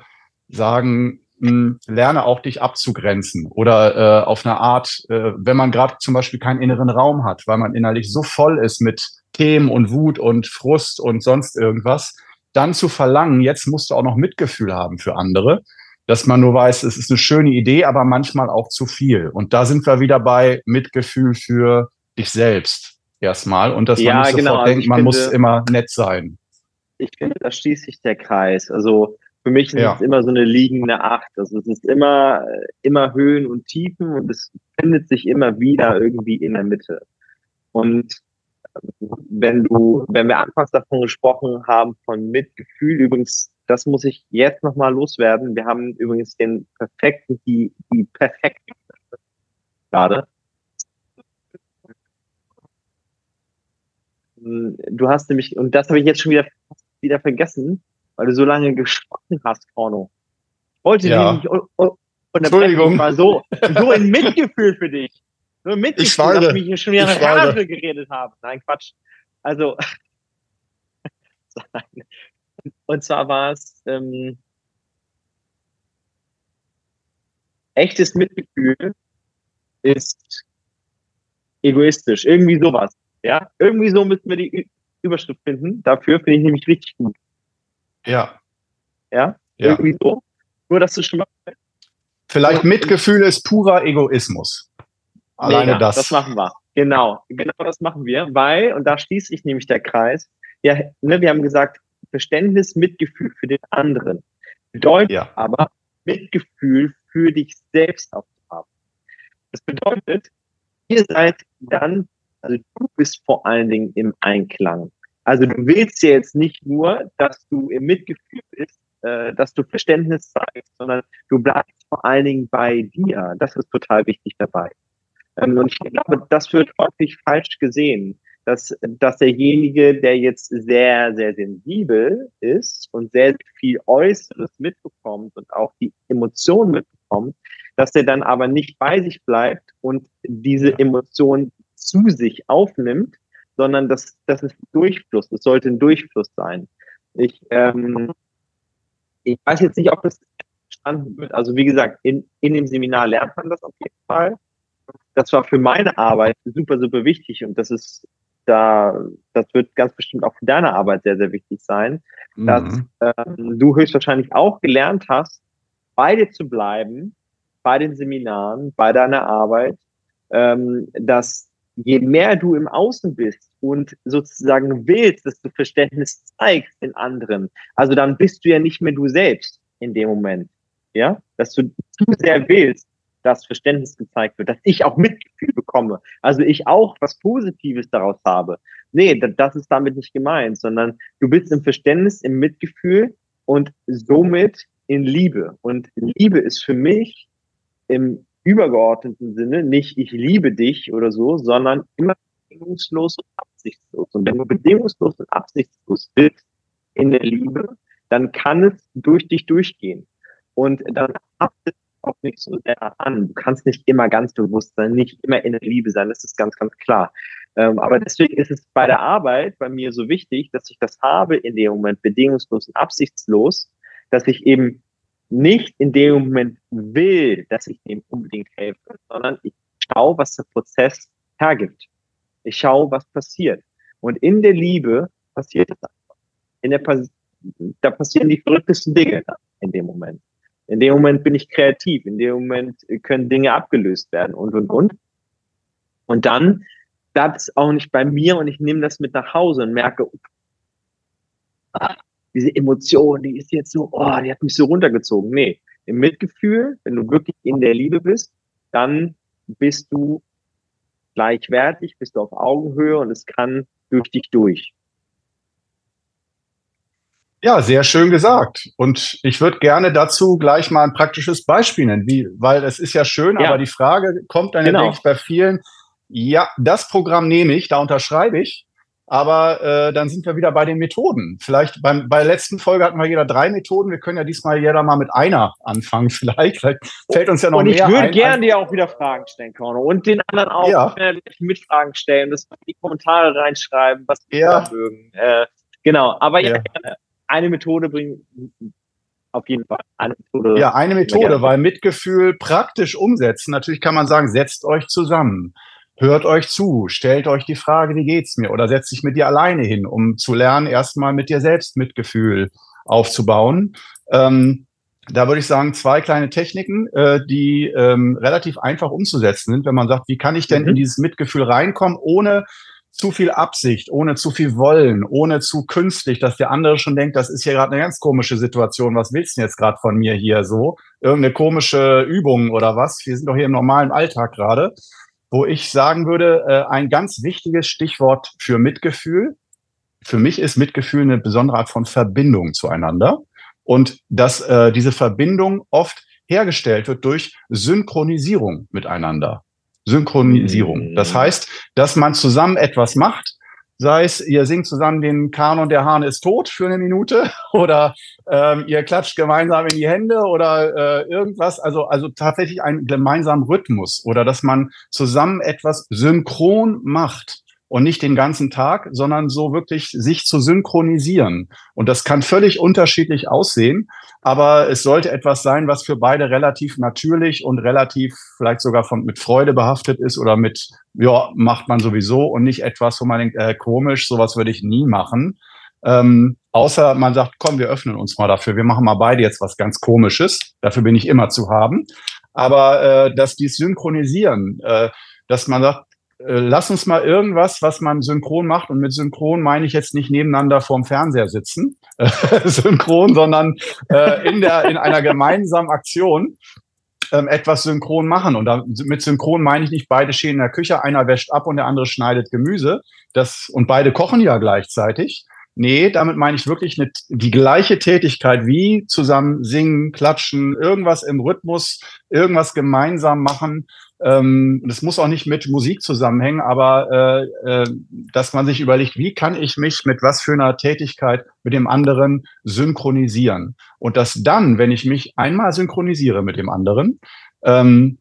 S2: sagen, lerne auch dich abzugrenzen oder äh, auf eine Art, äh, wenn man gerade zum Beispiel keinen inneren Raum hat, weil man innerlich so voll ist mit Themen und Wut und Frust und sonst irgendwas, dann zu verlangen, jetzt musst du auch noch Mitgefühl haben für andere, dass man nur weiß, es ist eine schöne Idee, aber manchmal auch zu viel. Und da sind wir wieder bei Mitgefühl für dich selbst erstmal und dass ja, man nicht genau. sofort denkt, man finde, muss immer nett sein.
S1: Ich finde, da schließt sich der Kreis. Also für mich ist ja. es immer so eine liegende Acht. Also es ist immer, immer Höhen und Tiefen und es findet sich immer wieder irgendwie in der Mitte. Und ähm, wenn du, wenn wir anfangs davon gesprochen haben, von Mitgefühl, übrigens, das muss ich jetzt nochmal loswerden. Wir haben übrigens den perfekten, die, die perfekte gerade. Du hast nämlich, und das habe ich jetzt schon wieder, wieder vergessen, weil du so lange gesprochen hast, Porno. Wollte ja. dich nicht
S2: Entschuldigung.
S1: Mal so, so ein Mitgefühl für dich. So ein Mitgefühl, ich schweige. dass ich hier schon wieder Rage geredet habe. Nein, Quatsch. Also, und zwar war es ähm, echtes Mitgefühl ist egoistisch. Irgendwie sowas. Ja, irgendwie so müssen wir die Überschrift finden. Dafür finde ich nämlich richtig gut.
S2: Ja.
S1: Ja, ja. irgendwie so. Nur, dass du schon mal.
S2: Vielleicht Mitgefühl ist purer Egoismus.
S1: Alleine Mega, das. Das machen wir. Genau, genau das machen wir, weil, und da schließt sich nämlich der Kreis, ja, ne, wir haben gesagt, Verständnis, Mitgefühl für den anderen. Bedeutet ja. aber Mitgefühl für dich selbst auch zu haben. Das bedeutet, ihr seid dann, also du bist vor allen Dingen im Einklang also du willst ja jetzt nicht nur, dass du im Mitgefühl bist, äh, dass du Verständnis zeigst, sondern du bleibst vor allen Dingen bei dir. Das ist total wichtig dabei. Ähm, und ich glaube, das wird häufig falsch gesehen, dass, dass derjenige, der jetzt sehr, sehr sensibel ist und sehr viel Äußeres mitbekommt und auch die Emotionen mitbekommt, dass er dann aber nicht bei sich bleibt und diese Emotionen zu sich aufnimmt, sondern das, das ist Durchfluss. Es sollte ein Durchfluss sein. Ich, ähm, ich weiß jetzt nicht, ob das verstanden wird. Also wie gesagt, in, in dem Seminar lernt man das auf jeden Fall. Das war für meine Arbeit super, super wichtig und das ist da, das wird ganz bestimmt auch für deine Arbeit sehr, sehr wichtig sein, mhm. dass ähm, du höchstwahrscheinlich auch gelernt hast, bei dir zu bleiben, bei den Seminaren, bei deiner Arbeit, ähm, dass je mehr du im Außen bist und sozusagen willst, dass du Verständnis zeigst in anderen, also dann bist du ja nicht mehr du selbst in dem Moment, ja, dass du zu sehr willst, dass Verständnis gezeigt wird, dass ich auch Mitgefühl bekomme, also ich auch was Positives daraus habe. Nee, das ist damit nicht gemeint, sondern du bist im Verständnis, im Mitgefühl und somit in Liebe. Und Liebe ist für mich im übergeordneten Sinne nicht ich liebe dich oder so, sondern immer bedingungslos und absichtslos. Und wenn du bedingungslos und absichtslos bist in der Liebe, dann kann es durch dich durchgehen. Und dann haftet auch nicht so sehr an. Du kannst nicht immer ganz bewusst sein, nicht immer in der Liebe sein, das ist ganz, ganz klar. Ähm, aber deswegen ist es bei der Arbeit bei mir so wichtig, dass ich das habe in dem Moment bedingungslos und absichtslos, dass ich eben nicht in dem Moment will, dass ich dem unbedingt helfe, sondern ich schaue, was der Prozess hergibt. Ich schaue, was passiert. Und in der Liebe passiert einfach. In der, da passieren die verrücktesten Dinge in dem Moment. In dem Moment bin ich kreativ. In dem Moment können Dinge abgelöst werden und, und, und. Und dann bleibt es auch nicht bei mir und ich nehme das mit nach Hause und merke, diese Emotion, die ist jetzt so, oh, die hat mich so runtergezogen. Nee, im Mitgefühl, wenn du wirklich in der Liebe bist, dann bist du gleichwertig, bist du auf Augenhöhe und es kann durch dich durch.
S2: Ja, sehr schön gesagt. Und ich würde gerne dazu gleich mal ein praktisches Beispiel nennen, wie, weil es ist ja schön, ja. aber die Frage kommt dann genau. ja, denke ich, bei vielen, ja, das Programm nehme ich, da unterschreibe ich, aber äh, dann sind wir wieder bei den Methoden. Vielleicht beim, bei der letzten Folge hatten wir jeder drei Methoden. Wir können ja diesmal jeder mal mit einer anfangen. Vielleicht, vielleicht fällt uns ja noch
S1: mehr.
S2: Und
S1: ich würde gerne dir auch wieder Fragen stellen, Korno. Und den anderen auch ja. mit Fragen stellen. Das in die Kommentare reinschreiben, was sie ja. mögen. Äh, genau. Aber ja, ja, eine Methode bringen auf jeden Fall.
S2: Eine Methode. Ja, eine Methode, weil Mitgefühl praktisch umsetzen. Natürlich kann man sagen, setzt euch zusammen hört euch zu, stellt euch die Frage, wie geht's mir? Oder setzt dich mit dir alleine hin, um zu lernen, erstmal mit dir selbst Mitgefühl aufzubauen. Ähm, da würde ich sagen, zwei kleine Techniken, äh, die ähm, relativ einfach umzusetzen sind, wenn man sagt, wie kann ich denn mhm. in dieses Mitgefühl reinkommen, ohne zu viel Absicht, ohne zu viel Wollen, ohne zu künstlich, dass der andere schon denkt, das ist hier gerade eine ganz komische Situation. Was willst du denn jetzt gerade von mir hier so? Irgendeine komische Übung oder was? Wir sind doch hier im normalen Alltag gerade wo ich sagen würde, äh, ein ganz wichtiges Stichwort für Mitgefühl. Für mich ist Mitgefühl eine besondere Art von Verbindung zueinander und dass äh, diese Verbindung oft hergestellt wird durch Synchronisierung miteinander. Synchronisierung. Das mhm. heißt, dass man zusammen etwas macht, sei es, ihr singt zusammen den Kanon Der Hahn ist tot für eine Minute oder ähm, ihr klatscht gemeinsam in die Hände oder äh, irgendwas. Also, also tatsächlich einen gemeinsamen Rhythmus oder dass man zusammen etwas synchron macht und nicht den ganzen Tag, sondern so wirklich sich zu synchronisieren. Und das kann völlig unterschiedlich aussehen, aber es sollte etwas sein, was für beide relativ natürlich und relativ vielleicht sogar von, mit Freude behaftet ist oder mit, ja, macht man sowieso und nicht etwas, wo man denkt, äh, komisch, sowas würde ich nie machen. Ähm, außer man sagt, komm, wir öffnen uns mal dafür, wir machen mal beide jetzt was ganz Komisches. Dafür bin ich immer zu haben. Aber äh, dass die synchronisieren, äh, dass man sagt, lass uns mal irgendwas, was man synchron macht. Und mit synchron meine ich jetzt nicht nebeneinander vorm Fernseher sitzen, äh, synchron, sondern äh, in, der, in einer gemeinsamen Aktion ähm, etwas synchron machen. Und mit synchron meine ich nicht, beide stehen in der Küche, einer wäscht ab und der andere schneidet Gemüse. Das, und beide kochen ja gleichzeitig. Nee, damit meine ich wirklich eine, die gleiche Tätigkeit wie zusammen singen, klatschen, irgendwas im Rhythmus, irgendwas gemeinsam machen ähm, das muss auch nicht mit Musik zusammenhängen, aber äh, äh, dass man sich überlegt, wie kann ich mich mit was für einer Tätigkeit mit dem anderen synchronisieren? Und dass dann, wenn ich mich einmal synchronisiere mit dem anderen, ähm,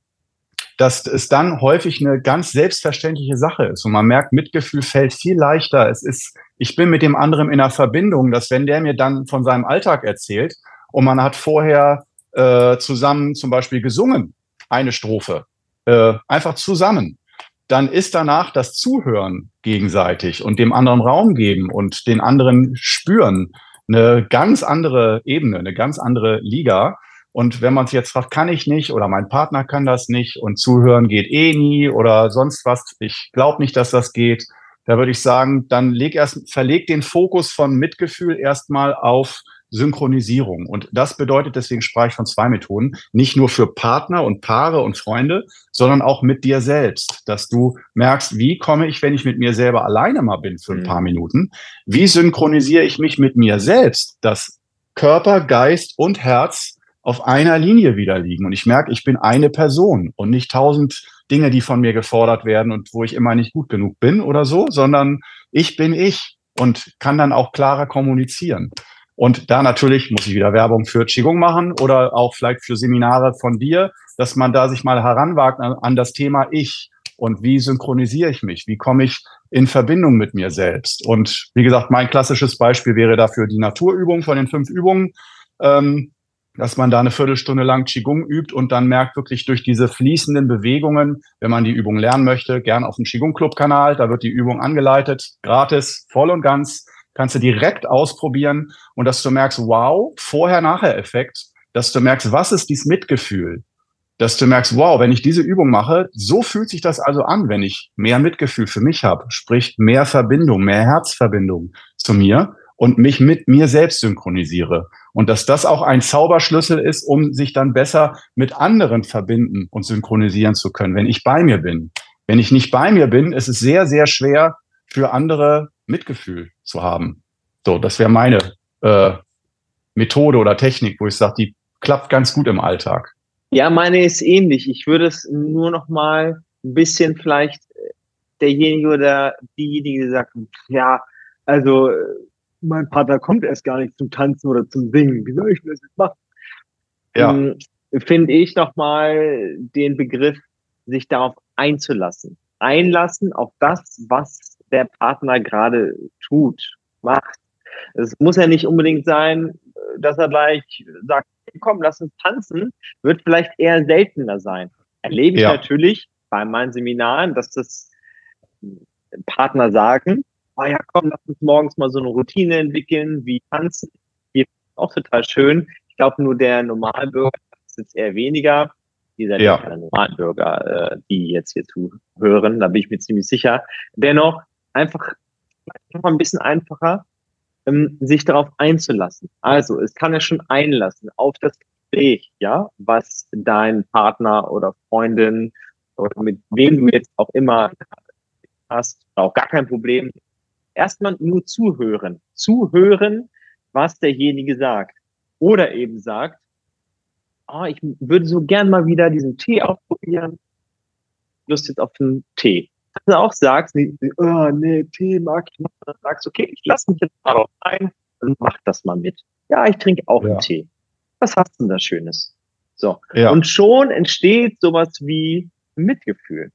S2: dass es dann häufig eine ganz selbstverständliche Sache ist. Und man merkt, Mitgefühl fällt viel leichter. Es ist, ich bin mit dem anderen in einer Verbindung, dass wenn der mir dann von seinem Alltag erzählt und man hat vorher äh, zusammen zum Beispiel gesungen, eine Strophe, äh, einfach zusammen. dann ist danach das Zuhören gegenseitig und dem anderen Raum geben und den anderen spüren eine ganz andere Ebene, eine ganz andere Liga. Und wenn man sich jetzt fragt, kann ich nicht oder mein Partner kann das nicht und zuhören geht eh nie oder sonst was, ich glaube nicht, dass das geht, da würde ich sagen, dann leg erst, verleg den Fokus von Mitgefühl erstmal auf Synchronisierung. Und das bedeutet, deswegen sprach ich von zwei Methoden, nicht nur für Partner und Paare und Freunde, sondern auch mit dir selbst, dass du merkst, wie komme ich, wenn ich mit mir selber alleine mal bin für ein paar mhm. Minuten, wie synchronisiere ich mich mit mir selbst, dass Körper, Geist und Herz auf einer Linie wieder liegen. Und ich merke, ich bin eine Person und nicht tausend Dinge, die von mir gefordert werden und wo ich immer nicht gut genug bin oder so, sondern ich bin ich und kann dann auch klarer kommunizieren. Und da natürlich muss ich wieder Werbung für Qigong machen oder auch vielleicht für Seminare von dir, dass man da sich mal heranwagt an, das Thema Ich und wie synchronisiere ich mich? Wie komme ich in Verbindung mit mir selbst? Und wie gesagt, mein klassisches Beispiel wäre dafür die Naturübung von den fünf Übungen, ähm, dass man da eine Viertelstunde lang Qigong übt und dann merkt wirklich durch diese fließenden Bewegungen, wenn man die Übung lernen möchte, gern auf dem Qigong Club Kanal, da wird die Übung angeleitet, gratis, voll und ganz kannst du direkt ausprobieren und dass du merkst, wow, Vorher-Nachher-Effekt, dass du merkst, was ist dieses Mitgefühl? Dass du merkst, wow, wenn ich diese Übung mache, so fühlt sich das also an, wenn ich mehr Mitgefühl für mich habe, sprich mehr Verbindung, mehr Herzverbindung zu mir und mich mit mir selbst synchronisiere. Und dass das auch ein Zauberschlüssel ist, um sich dann besser mit anderen verbinden und synchronisieren zu können, wenn ich bei mir bin. Wenn ich nicht bei mir bin, ist es sehr, sehr schwer für andere Mitgefühl zu haben. So, das wäre meine äh, Methode oder Technik, wo ich sage, die klappt ganz gut im Alltag.
S1: Ja, meine ist ähnlich. Ich würde es nur noch mal ein bisschen vielleicht äh, derjenige oder diejenige, die sagt, ja, also äh, mein Partner kommt erst gar nicht zum Tanzen oder zum Singen. Wie soll ich das jetzt machen? Ja. Ähm, Finde ich nochmal den Begriff, sich darauf einzulassen. Einlassen auf das, was der Partner gerade tut, macht. Es muss ja nicht unbedingt sein, dass er gleich sagt, komm, lass uns tanzen, wird vielleicht eher seltener sein. Erlebe ich ja. natürlich bei meinen Seminaren, dass das Partner sagen, oh ja, komm, lass uns morgens mal so eine Routine entwickeln, wie tanzen. Hier auch total schön. Ich glaube, nur der Normalbürger ist jetzt eher weniger. Dieser ja. Normalbürger, äh, die jetzt hier zuhören, da bin ich mir ziemlich sicher. Dennoch einfach noch ein bisschen einfacher, ähm, sich darauf einzulassen. Also, es kann ja schon einlassen auf das Gespräch, ja, was dein Partner oder Freundin oder mit wem du jetzt auch immer hast, auch gar kein Problem. Erstmal nur zuhören. Zuhören, was derjenige sagt. Oder eben sagt, oh, ich würde so gern mal wieder diesen Tee ausprobieren. Lust jetzt auf einen Tee du auch sagst, nee, oh, nee, Tee mag ich nicht, dann sagst okay, ich lasse mich jetzt mal drauf ein und mach das mal mit. Ja, ich trinke auch ja. einen Tee. Was hast du denn da Schönes? So. Ja. Und schon entsteht sowas wie Mitgefühl.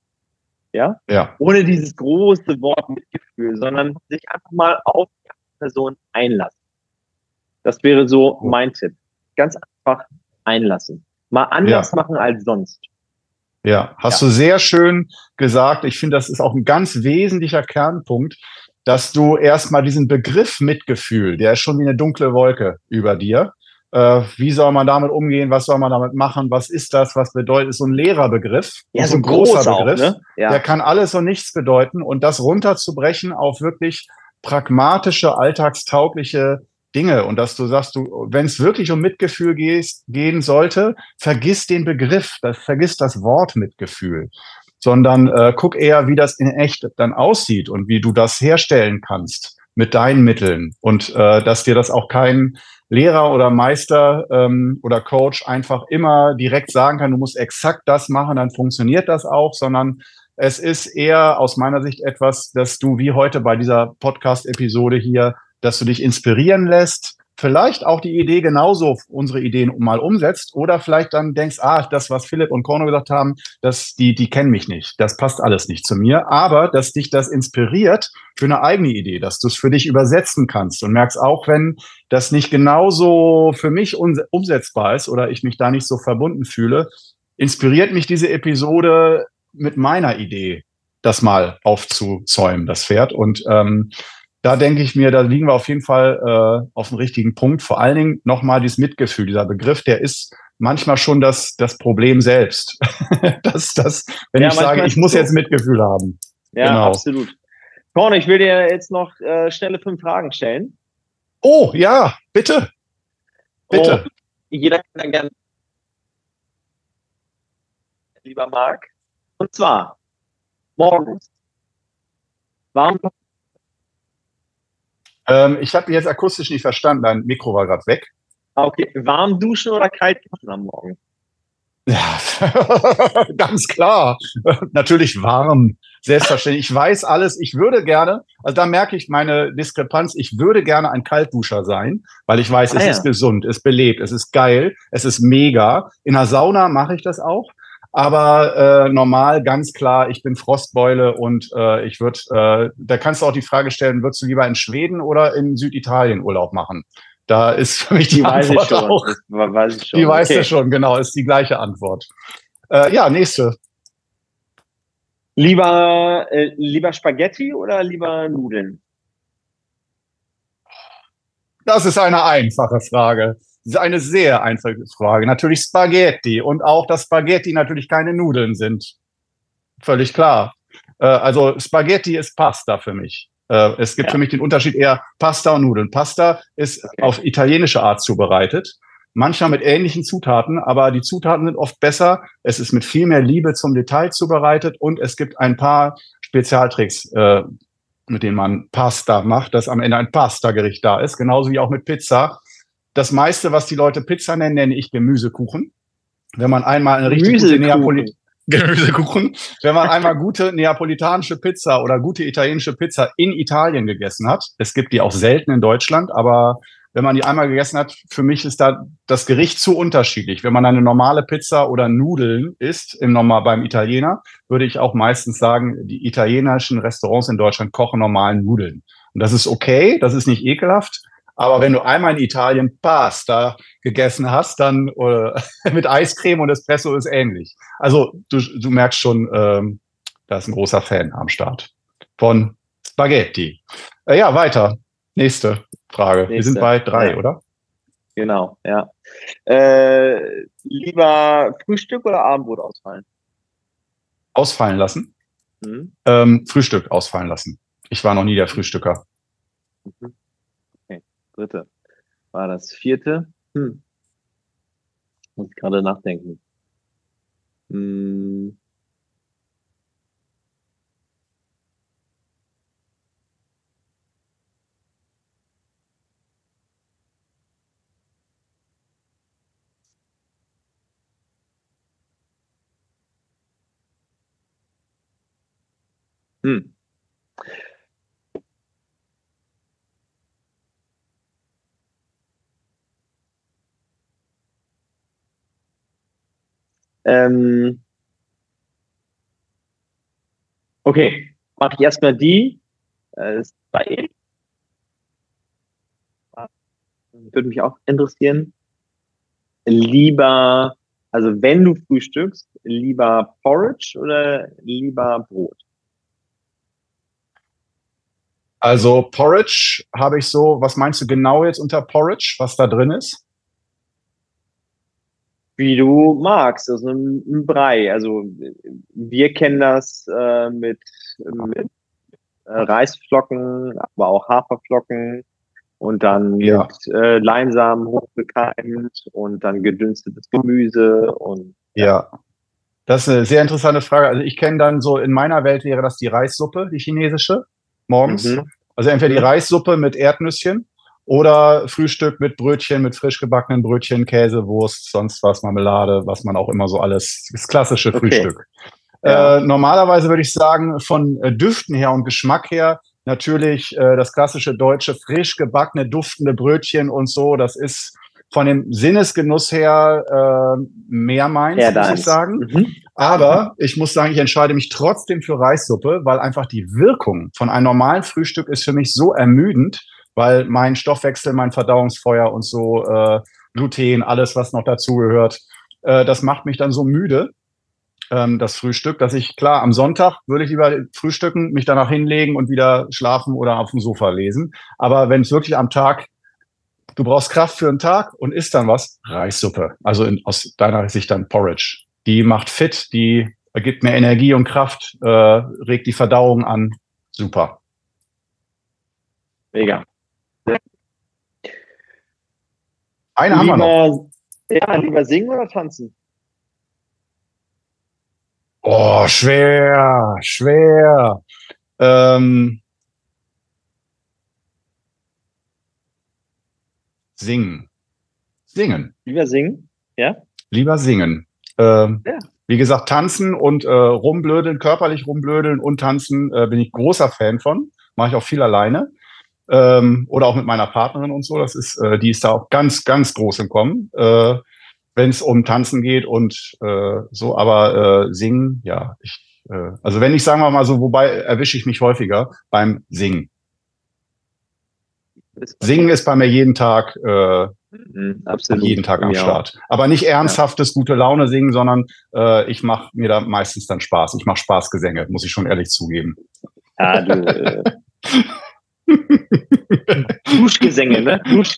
S1: Ja? ja? Ohne dieses große Wort Mitgefühl, sondern sich einfach mal auf die Person einlassen. Das wäre so mein Tipp. Ganz einfach einlassen. Mal anders ja. machen als sonst.
S2: Ja, hast ja. du sehr schön gesagt. Ich finde, das ist auch ein ganz wesentlicher Kernpunkt, dass du erstmal diesen Begriff Mitgefühl, der ist schon wie eine dunkle Wolke über dir. Äh, wie soll man damit umgehen? Was soll man damit machen? Was ist das? Was bedeutet? Ist so ein leerer Begriff. Ja, so ein großer Begriff. Auch, ne? ja. Der kann alles und nichts bedeuten. Und das runterzubrechen auf wirklich pragmatische, alltagstaugliche Dinge. Und dass du sagst, du, wenn es wirklich um Mitgefühl gehst, gehen sollte, vergiss den Begriff, das, vergiss das Wort Mitgefühl, sondern äh, guck eher, wie das in echt dann aussieht und wie du das herstellen kannst mit deinen Mitteln. Und äh, dass dir das auch kein Lehrer oder Meister ähm, oder Coach einfach immer direkt sagen kann, du musst exakt das machen, dann funktioniert das auch, sondern es ist eher aus meiner Sicht etwas, dass du wie heute bei dieser Podcast-Episode hier dass du dich inspirieren lässt, vielleicht auch die Idee genauso unsere Ideen mal umsetzt oder vielleicht dann denkst, ah, das, was Philipp und Korno gesagt haben, das, die, die kennen mich nicht. Das passt alles nicht zu mir. Aber, dass dich das inspiriert für eine eigene Idee, dass du es für dich übersetzen kannst und merkst auch, wenn das nicht genauso für mich umsetzbar ist oder ich mich da nicht so verbunden fühle, inspiriert mich diese Episode mit meiner Idee das mal aufzuzäumen, das Pferd. Und ähm, da denke ich mir, da liegen wir auf jeden Fall äh, auf dem richtigen Punkt. Vor allen Dingen nochmal dieses Mitgefühl, dieser Begriff, der ist manchmal schon das, das Problem selbst. das, das, wenn ja, ich sage, ich muss so. jetzt Mitgefühl haben.
S1: Ja, genau. absolut. Korn, ich will dir jetzt noch äh, schnelle fünf Fragen stellen.
S2: Oh, ja, bitte. Bitte. Oh,
S1: jeder kann dann gerne, lieber Marc. Und zwar, morgens. Warum
S2: ähm, ich habe jetzt akustisch nicht verstanden, dein Mikro war gerade weg.
S1: Ah, okay, warm duschen oder kalt duschen am Morgen?
S2: Ja, ganz klar. Natürlich warm. Selbstverständlich. Ich weiß alles. Ich würde gerne, also da merke ich meine Diskrepanz. Ich würde gerne ein Kaltduscher sein, weil ich weiß, ah, es ja. ist gesund, es belebt, es ist geil, es ist mega. In der Sauna mache ich das auch. Aber äh, normal, ganz klar, ich bin Frostbeule und äh, ich würde, äh, da kannst du auch die Frage stellen, würdest du lieber in Schweden oder in Süditalien Urlaub machen? Da ist für mich die, die Antwort auch. Weiß ich schon. Die weißt okay. du schon, genau, ist die gleiche Antwort. Äh, ja, nächste.
S1: Lieber, äh, lieber Spaghetti oder lieber Nudeln?
S2: Das ist eine einfache Frage. Das ist eine sehr einfache Frage. Natürlich Spaghetti und auch, dass Spaghetti natürlich keine Nudeln sind. Völlig klar. Äh, also Spaghetti ist Pasta für mich. Äh, es gibt ja. für mich den Unterschied eher Pasta und Nudeln. Pasta ist okay. auf italienische Art zubereitet. Manchmal mit ähnlichen Zutaten, aber die Zutaten sind oft besser. Es ist mit viel mehr Liebe zum Detail zubereitet und es gibt ein paar Spezialtricks, äh, mit denen man Pasta macht, dass am Ende ein Pasta-Gericht da ist. Genauso wie auch mit Pizza das meiste, was die Leute Pizza nennen, nenne ich Gemüsekuchen. Wenn man einmal eine richtig gute Gemüsekuchen. Wenn man einmal gute neapolitanische Pizza oder gute italienische Pizza in Italien gegessen hat, es gibt die auch selten in Deutschland, aber wenn man die einmal gegessen hat, für mich ist da das Gericht zu unterschiedlich. Wenn man eine normale Pizza oder Nudeln isst, im normal beim Italiener, würde ich auch meistens sagen, die italienischen Restaurants in Deutschland kochen normalen Nudeln. Und das ist okay, das ist nicht ekelhaft, aber wenn du einmal in Italien Pasta gegessen hast, dann äh, mit Eiscreme und Espresso ist ähnlich. Also du, du merkst schon, ähm, da ist ein großer Fan am Start von Spaghetti. Äh, ja, weiter. Nächste Frage. Nächste. Wir sind bei drei, ja. oder?
S1: Genau, ja. Äh, lieber Frühstück oder Abendbrot ausfallen?
S2: Ausfallen lassen? Mhm. Ähm, Frühstück ausfallen lassen. Ich war noch nie der Frühstücker. Mhm
S1: dritte. War das vierte? Hm. Muss ich gerade nachdenken. Hm. Hm. Ähm, okay, mache ich erstmal die. Äh, zwei. Würde mich auch interessieren. Lieber, also wenn du frühstückst, lieber Porridge oder lieber Brot?
S2: Also Porridge habe ich so, was meinst du genau jetzt unter Porridge, was da drin ist?
S1: Wie du magst. Also ein, ein Brei. Also wir kennen das äh, mit, mit äh, Reisflocken, aber auch Haferflocken und dann ja. mit äh, Leinsamen hochgekeimt und dann gedünstetes Gemüse und
S2: ja. ja. Das ist eine sehr interessante Frage. Also ich kenne dann so, in meiner Welt wäre das die Reissuppe, die chinesische, morgens. Mhm. Also entweder die mhm. Reissuppe mit Erdnüsschen oder Frühstück mit Brötchen, mit frisch gebackenen Brötchen, Käse, Wurst, sonst was, Marmelade, was man auch immer so alles, das klassische Frühstück. Okay. Ja. Äh, normalerweise würde ich sagen, von äh, Düften her und Geschmack her, natürlich äh, das klassische deutsche, frisch gebackene, duftende Brötchen und so, das ist von dem Sinnesgenuss her äh, mehr meins, ja, muss ich sagen. Mhm. Aber ich muss sagen, ich entscheide mich trotzdem für Reissuppe, weil einfach die Wirkung von einem normalen Frühstück ist für mich so ermüdend, weil mein Stoffwechsel, mein Verdauungsfeuer und so, äh, Gluten, alles, was noch dazugehört, äh, das macht mich dann so müde. ähm, das Frühstück, dass ich, klar, am Sonntag würde ich lieber frühstücken, mich danach hinlegen und wieder schlafen oder auf dem Sofa lesen. Aber wenn es wirklich am Tag, du brauchst Kraft für einen Tag und isst dann was, Reissuppe. Also in, aus deiner Sicht dann Porridge. Die macht fit, die gibt mir Energie und Kraft, äh, regt die Verdauung an. Super.
S1: Mega.
S2: Eine haben wir noch.
S1: Ja, lieber singen oder tanzen?
S2: Oh, schwer, schwer. Ähm, singen. Singen.
S1: Lieber singen, ja?
S2: Lieber singen. Ähm, ja. Wie gesagt, tanzen und äh, rumblödeln, körperlich rumblödeln und tanzen äh, bin ich großer Fan von. Mache ich auch viel alleine. Ähm, oder auch mit meiner Partnerin und so. Das ist, äh, die ist da auch ganz, ganz groß im Kommen. Äh, wenn es um Tanzen geht und äh, so, aber äh, singen, ja, ich, äh, also wenn ich sagen wir mal so, wobei erwische ich mich häufiger beim Singen. Singen ist bei mir jeden Tag, äh, mhm, Absolut. jeden Tag am ja. Start. Aber nicht ernsthaftes, gute Laune singen, sondern äh, ich mache mir da meistens dann Spaß. Ich mache Spaßgesänge, muss ich schon ehrlich zugeben. Ja, du, äh,
S1: Duschgesänge, ne? Dusch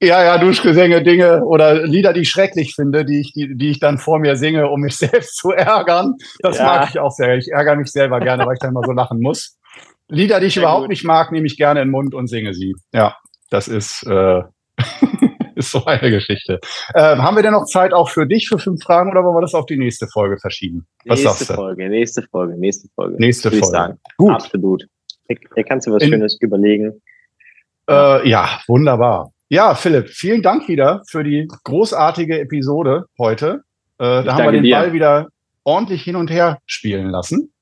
S2: ja, ja, Duschgesänge, Dinge oder Lieder, die ich schrecklich finde, die ich, die, die ich dann vor mir singe, um mich selbst zu ärgern. Das ja. mag ich auch sehr. Ich ärgere mich selber gerne, weil ich dann mal so lachen muss. Lieder, die ich sehr überhaupt gut. nicht mag, nehme ich gerne in den Mund und singe sie. Ja, das ist, äh, ist so eine Geschichte. Äh, haben wir denn noch Zeit auch für dich für fünf Fragen oder wollen wir das auf die nächste Folge verschieben?
S1: Was nächste Folge, nächste Folge, nächste Folge.
S2: Nächste Folge.
S1: Gut. Absolut. Hier kannst du was In, Schönes überlegen.
S2: Äh, ja, wunderbar. Ja, Philipp, vielen Dank wieder für die großartige Episode heute. Äh, da haben wir den dir. Ball wieder ordentlich hin und her spielen lassen.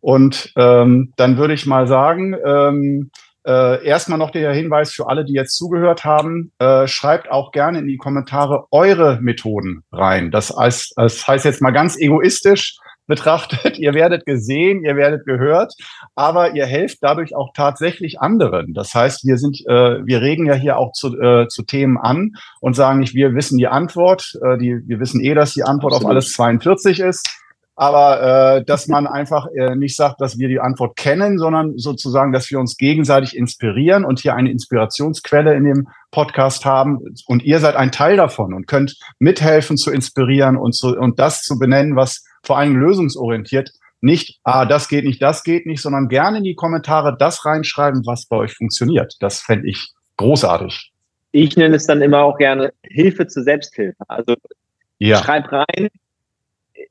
S2: Und ähm, dann würde ich mal sagen, ähm, äh, erstmal noch der Hinweis für alle, die jetzt zugehört haben, äh, schreibt auch gerne in die Kommentare eure Methoden rein. Das heißt, das heißt jetzt mal ganz egoistisch, betrachtet. Ihr werdet gesehen, ihr werdet gehört, aber ihr helft dadurch auch tatsächlich anderen. Das heißt, wir sind, äh, wir regen ja hier auch zu, äh, zu Themen an und sagen nicht, wir wissen die Antwort. Äh, die, wir wissen eh, dass die Antwort Absolut. auf alles 42 ist. Aber äh, dass man einfach äh, nicht sagt, dass wir die Antwort kennen, sondern sozusagen, dass wir uns gegenseitig inspirieren und hier eine Inspirationsquelle in dem Podcast haben. Und ihr seid ein Teil davon und könnt mithelfen zu inspirieren und, zu, und das zu benennen, was vor allem lösungsorientiert nicht, ah, das geht nicht, das geht nicht, sondern gerne in die Kommentare das reinschreiben, was bei euch funktioniert. Das fände ich großartig.
S1: Ich nenne es dann immer auch gerne Hilfe zur Selbsthilfe. Also ja. schreib rein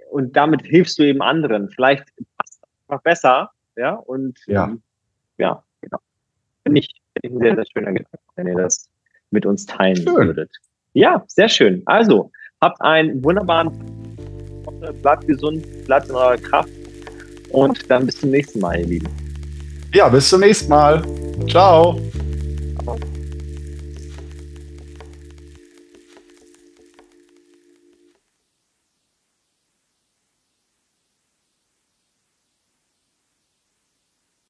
S1: und damit hilfst du eben anderen. Vielleicht passt es einfach besser, ja, und
S2: ja, ähm,
S1: ja genau. Finde ich, find ich ein sehr, sehr schöner Gedanke, wenn ihr das mit uns teilen schön. würdet. Ja, sehr schön. Also, habt einen wunderbaren äh, bleibt gesund, bleibt in eurer Kraft und dann bis zum nächsten Mal, ihr Lieben.
S2: Ja, bis zum nächsten Mal. Ciao. Ciao.